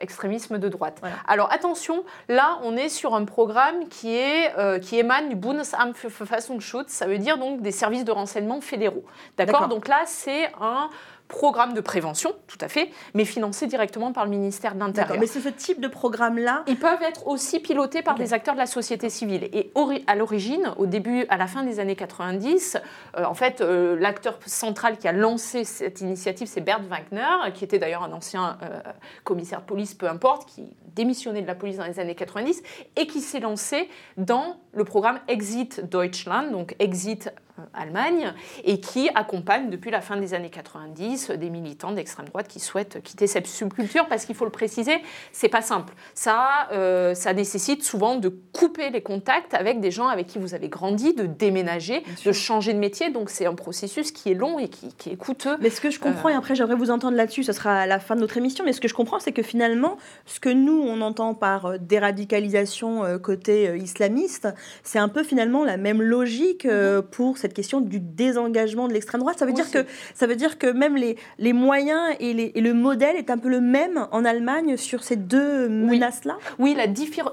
extrémisme de droite. Alors attention, là on est sur un programme qui, est, qui émane du Bundesamt für Verfassungsschutz, ça veut dire donc des services de renseignement fédéraux. D'accord Donc là c'est un programme de prévention, tout à fait, mais financé directement par le ministère de l'Intérieur. Mais c'est ce type de programme-là Ils peuvent être aussi pilotés par des acteurs de la société civile. Et à l'origine, au début, à la fin des années 90, euh, en fait, euh, l'acteur central qui a lancé cette initiative, c'est Bert Wagner, qui était d'ailleurs un ancien euh, commissaire de police, peu importe, qui démissionnait de la police dans les années 90 et qui s'est lancé dans le programme Exit Deutschland, donc Exit Allemagne, et qui accompagne depuis la fin des années 90 des militants d'extrême droite qui souhaitent quitter cette subculture, parce qu'il faut le préciser, c'est pas simple. Ça, euh, ça nécessite souvent de couper les contacts avec des gens avec qui vous avez grandi, de déménager, de changer de métier, donc c'est un processus qui est long et qui, est coûteux. Mais ce que je comprends, et après j'aimerais vous entendre là-dessus, ce sera à la fin de notre émission, mais ce que je comprends, c'est que finalement, ce que nous, on entend par euh, déradicalisation côté islamiste, c'est un peu finalement la même logique mm-hmm. pour cette question du désengagement de l'extrême droite. Ça veut, dire que, ça veut dire que même les, les moyens et, les, le modèle est un peu le même en Allemagne sur ces deux menaces-là? Oui, la,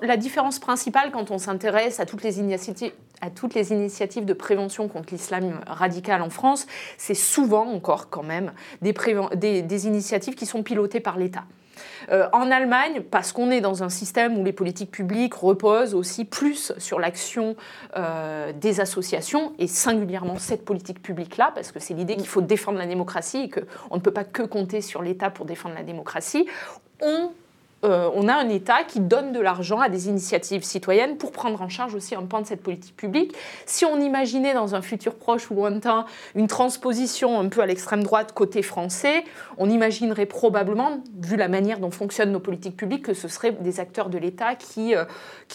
la différence principale quand on s'intéresse à toutes les initiatives à toutes les initiatives de prévention contre l'islam radical en France, c'est souvent encore quand même des, des, des initiatives qui sont pilotées par l'État. Euh, en Allemagne, parce qu'on est dans un système où les politiques publiques reposent aussi plus sur l'action euh, des associations, et singulièrement cette politique publique-là, parce que c'est l'idée qu'il faut défendre la démocratie et qu'on ne peut pas que compter sur l'État pour défendre la démocratie, euh, on a un État qui donne de l'argent à des initiatives citoyennes pour prendre en charge aussi un pan de cette politique publique. Si on imaginait dans un futur proche ou lointain une transposition un peu à l'extrême droite côté français, on imaginerait probablement, vu la manière dont fonctionnent nos politiques publiques, que ce seraient des acteurs de l'État qui, euh,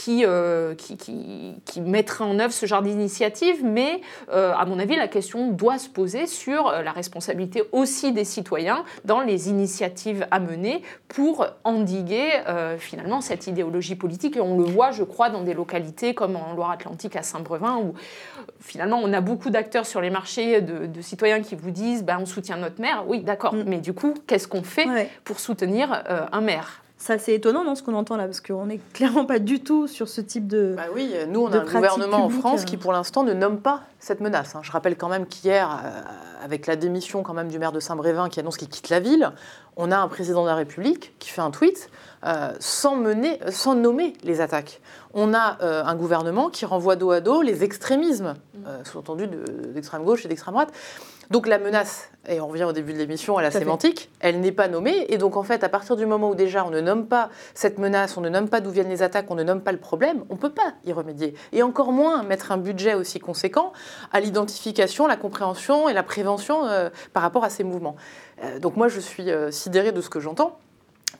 euh, qui, qui, qui, mettraient en œuvre ce genre d'initiative. Mais à mon avis, la question doit se poser sur la responsabilité aussi des citoyens dans les initiatives à mener pour endiguer euh, finalement cette idéologie politique. Et on le voit, je crois, dans des localités comme en Loire-Atlantique à Saint-Brevin, où finalement on a beaucoup d'acteurs sur les marchés de, citoyens qui vous disent bah, on soutient notre maire. Oui, d'accord, mm. mais du coup, qu'est-ce qu'on fait pour soutenir euh, un maire? Ça, c'est étonnant dans ce qu'on entend là, parce qu'on n'est clairement pas du tout sur ce type de. Bah oui, nous, on a un gouvernement en France qui, pour l'instant, ne nomme pas cette menace. Hein. Je rappelle quand même qu'hier, euh, avec la démission quand même du maire de Saint-Brévin qui annonce qu'il quitte la ville, on a un président de la République qui fait un tweet euh, sans, mener, sans nommer les attaques. On a euh, un gouvernement qui renvoie dos à dos les extrémismes, euh, sous-entendu d'extrême gauche et d'extrême droite. Donc la menace, et on revient au début de l'émission à la sémantique, elle n'est pas nommée. Et donc en fait, à partir du moment où déjà on ne nomme pas cette menace, on ne nomme pas d'où viennent les attaques, on ne nomme pas le problème, on ne peut pas y remédier. Et encore moins mettre un budget aussi conséquent à l'identification, la compréhension et la prévention par rapport à ces mouvements. Donc moi, je suis sidérée de ce que j'entends.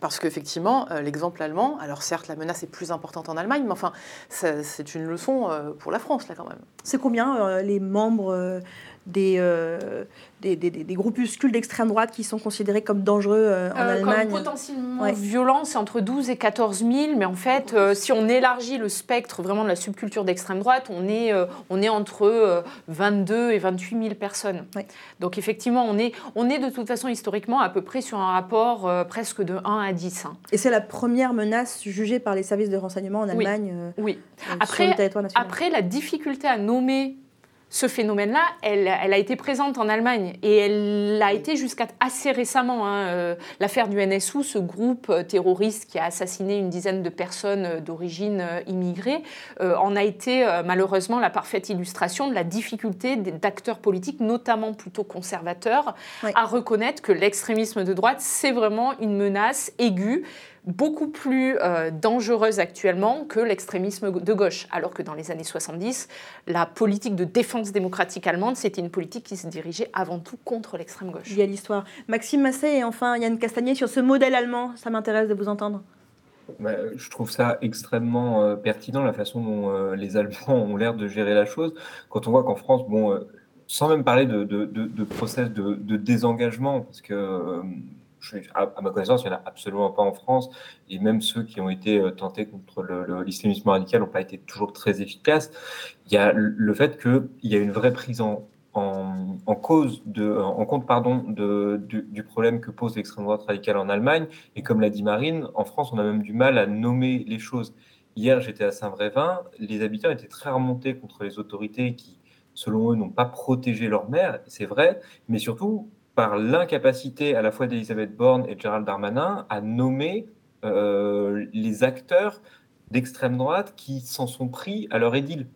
Parce qu'effectivement, euh, l'exemple allemand, alors certes, la menace est plus importante en Allemagne, mais enfin, c'est une leçon euh, pour la France, là, quand même. C'est combien euh, les membres des, des, des, groupuscules d'extrême droite qui sont considérés comme dangereux euh, en euh, Allemagne comme potentiellement violents, c'est entre 12 et 14 000. Mais en fait, euh, si on élargit le spectre vraiment de la subculture d'extrême droite, on est, on est entre 22 et 28 000 personnes. Donc effectivement, on est, on est de toute façon historiquement à peu près sur un rapport presque de 1 à 10. Hein. Et c'est la première menace jugée par les services de renseignement en Allemagne Oui. Après, après, la difficulté à nommer ce phénomène-là, elle, a été présente en Allemagne et elle a été jusqu'à assez récemment. Hein, euh, l'affaire du NSU, ce groupe euh, terroriste qui a assassiné une dizaine de personnes euh, d'origine immigrée, en a été malheureusement la parfaite illustration de la difficulté d'acteurs politiques, notamment plutôt conservateurs, à reconnaître que l'extrémisme de droite, c'est vraiment une menace aiguë beaucoup plus euh, dangereuse actuellement que l'extrémisme de gauche. Alors que dans les années 70, la politique de défense démocratique allemande, c'était une politique qui se dirigeait avant tout contre l'extrême gauche. Il y a l'histoire. Maxime Massé et enfin Yann Castagnier sur ce modèle allemand, ça m'intéresse de vous entendre. Bah, je trouve ça extrêmement euh, pertinent, la façon dont euh, les Allemands ont l'air de gérer la chose. Quand on voit qu'en France, bon, sans même parler de, de, de process de, désengagement, parce que à, ma connaissance, il n'y en a absolument pas en France. Et même ceux qui ont été euh, tentés contre l'islamisme radical n'ont pas été toujours très efficaces. Il y a le fait qu'il y a une vraie prise en, cause, en compte pardon, du, problème que pose l'extrême droite radicale en Allemagne. Et comme l'a dit Marine, en France, on a même du mal à nommer les choses. Hier, j'étais à Saint-Brévin, les habitants étaient très remontés contre les autorités qui, selon eux, n'ont pas protégé leur mère, c'est vrai, mais surtout, par l'incapacité à la fois d'Elisabeth Borne et de Gérald Darmanin à nommer les acteurs d'extrême droite qui s'en sont pris à leur édile.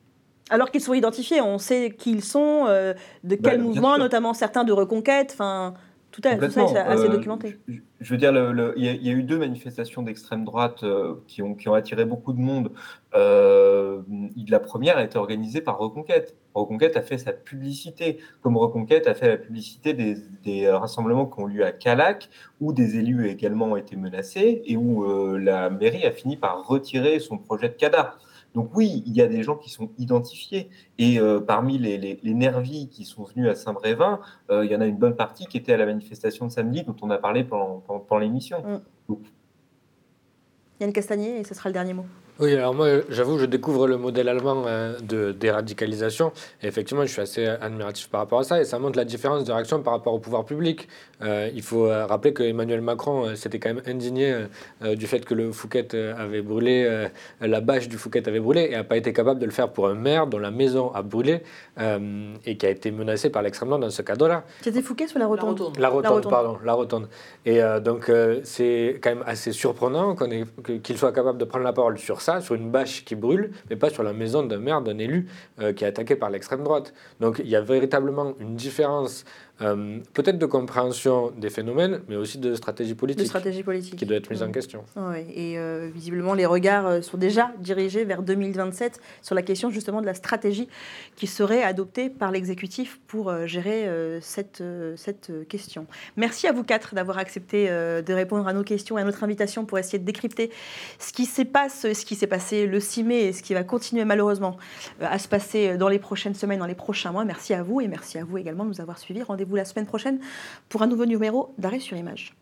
Alors qu'ils sont identifiés, on sait qui ils sont, de quel bah, mouvement, notamment certains de reconquête. Enfin, tout, à, tout ça est assez euh, documenté. Je, veux dire, il y, a eu deux manifestations d'extrême droite euh, qui, ont, qui ont attiré beaucoup de monde. Euh, la première a été organisée par Reconquête. Reconquête a fait sa publicité, comme Reconquête a fait la publicité des, des rassemblements qui ont lieu à Calac, où des élus également ont été menacés et où la mairie a fini par retirer son projet de CADA. Donc oui, il y a des gens qui sont identifiés. Et euh, parmi les, les, nervis qui sont venus à Saint-Brévin, euh, il y en a une bonne partie qui était à la manifestation de samedi dont on a parlé pendant, pendant, l'émission. Mm. Yann Castagnier, et ce sera le dernier mot. Oui, alors moi, j'avoue, je découvre le modèle allemand euh, de déradicalisation. Et effectivement, je suis assez admiratif par rapport à ça. Et ça montre la différence de réaction par rapport au pouvoir public. Euh, il faut euh, rappeler que Emmanuel Macron s'était quand même indigné du fait que le Fouquet avait brûlé, la bâche du Fouquet avait brûlé, et n'a pas été capable de le faire pour un maire dont la maison a brûlé et qui a été menacé par l'extrême droite dans ce cadre-là. C'était Fouquet ou la Rotonde La Rotonde, pardon, la Rotonde. Et donc, c'est quand même assez surprenant qu'il soit capable de prendre la parole sur ça sur une bâche qui brûle, mais pas sur la maison d'un maire, d'un élu euh, qui est attaqué par l'extrême droite. Donc il y a véritablement une différence euh, peut-être de compréhension des phénomènes, mais aussi de stratégie politique, de stratégie politique. qui doit être mise en question. Oui, et euh, visiblement, les regards euh, sont déjà dirigés vers 2027 sur la question justement de la stratégie qui serait adoptée par l'exécutif pour gérer cette, cette question. Merci à vous quatre d'avoir accepté de répondre à nos questions et à notre invitation pour essayer de décrypter ce qui s'est passé, ce qui s'est passé le 6 mai et ce qui va continuer malheureusement à se passer dans les prochaines semaines, dans les prochains mois. Merci à vous et merci à vous également de nous avoir suivis. Rendez-vous la semaine prochaine pour un nouveau numéro d'arrêt sur image.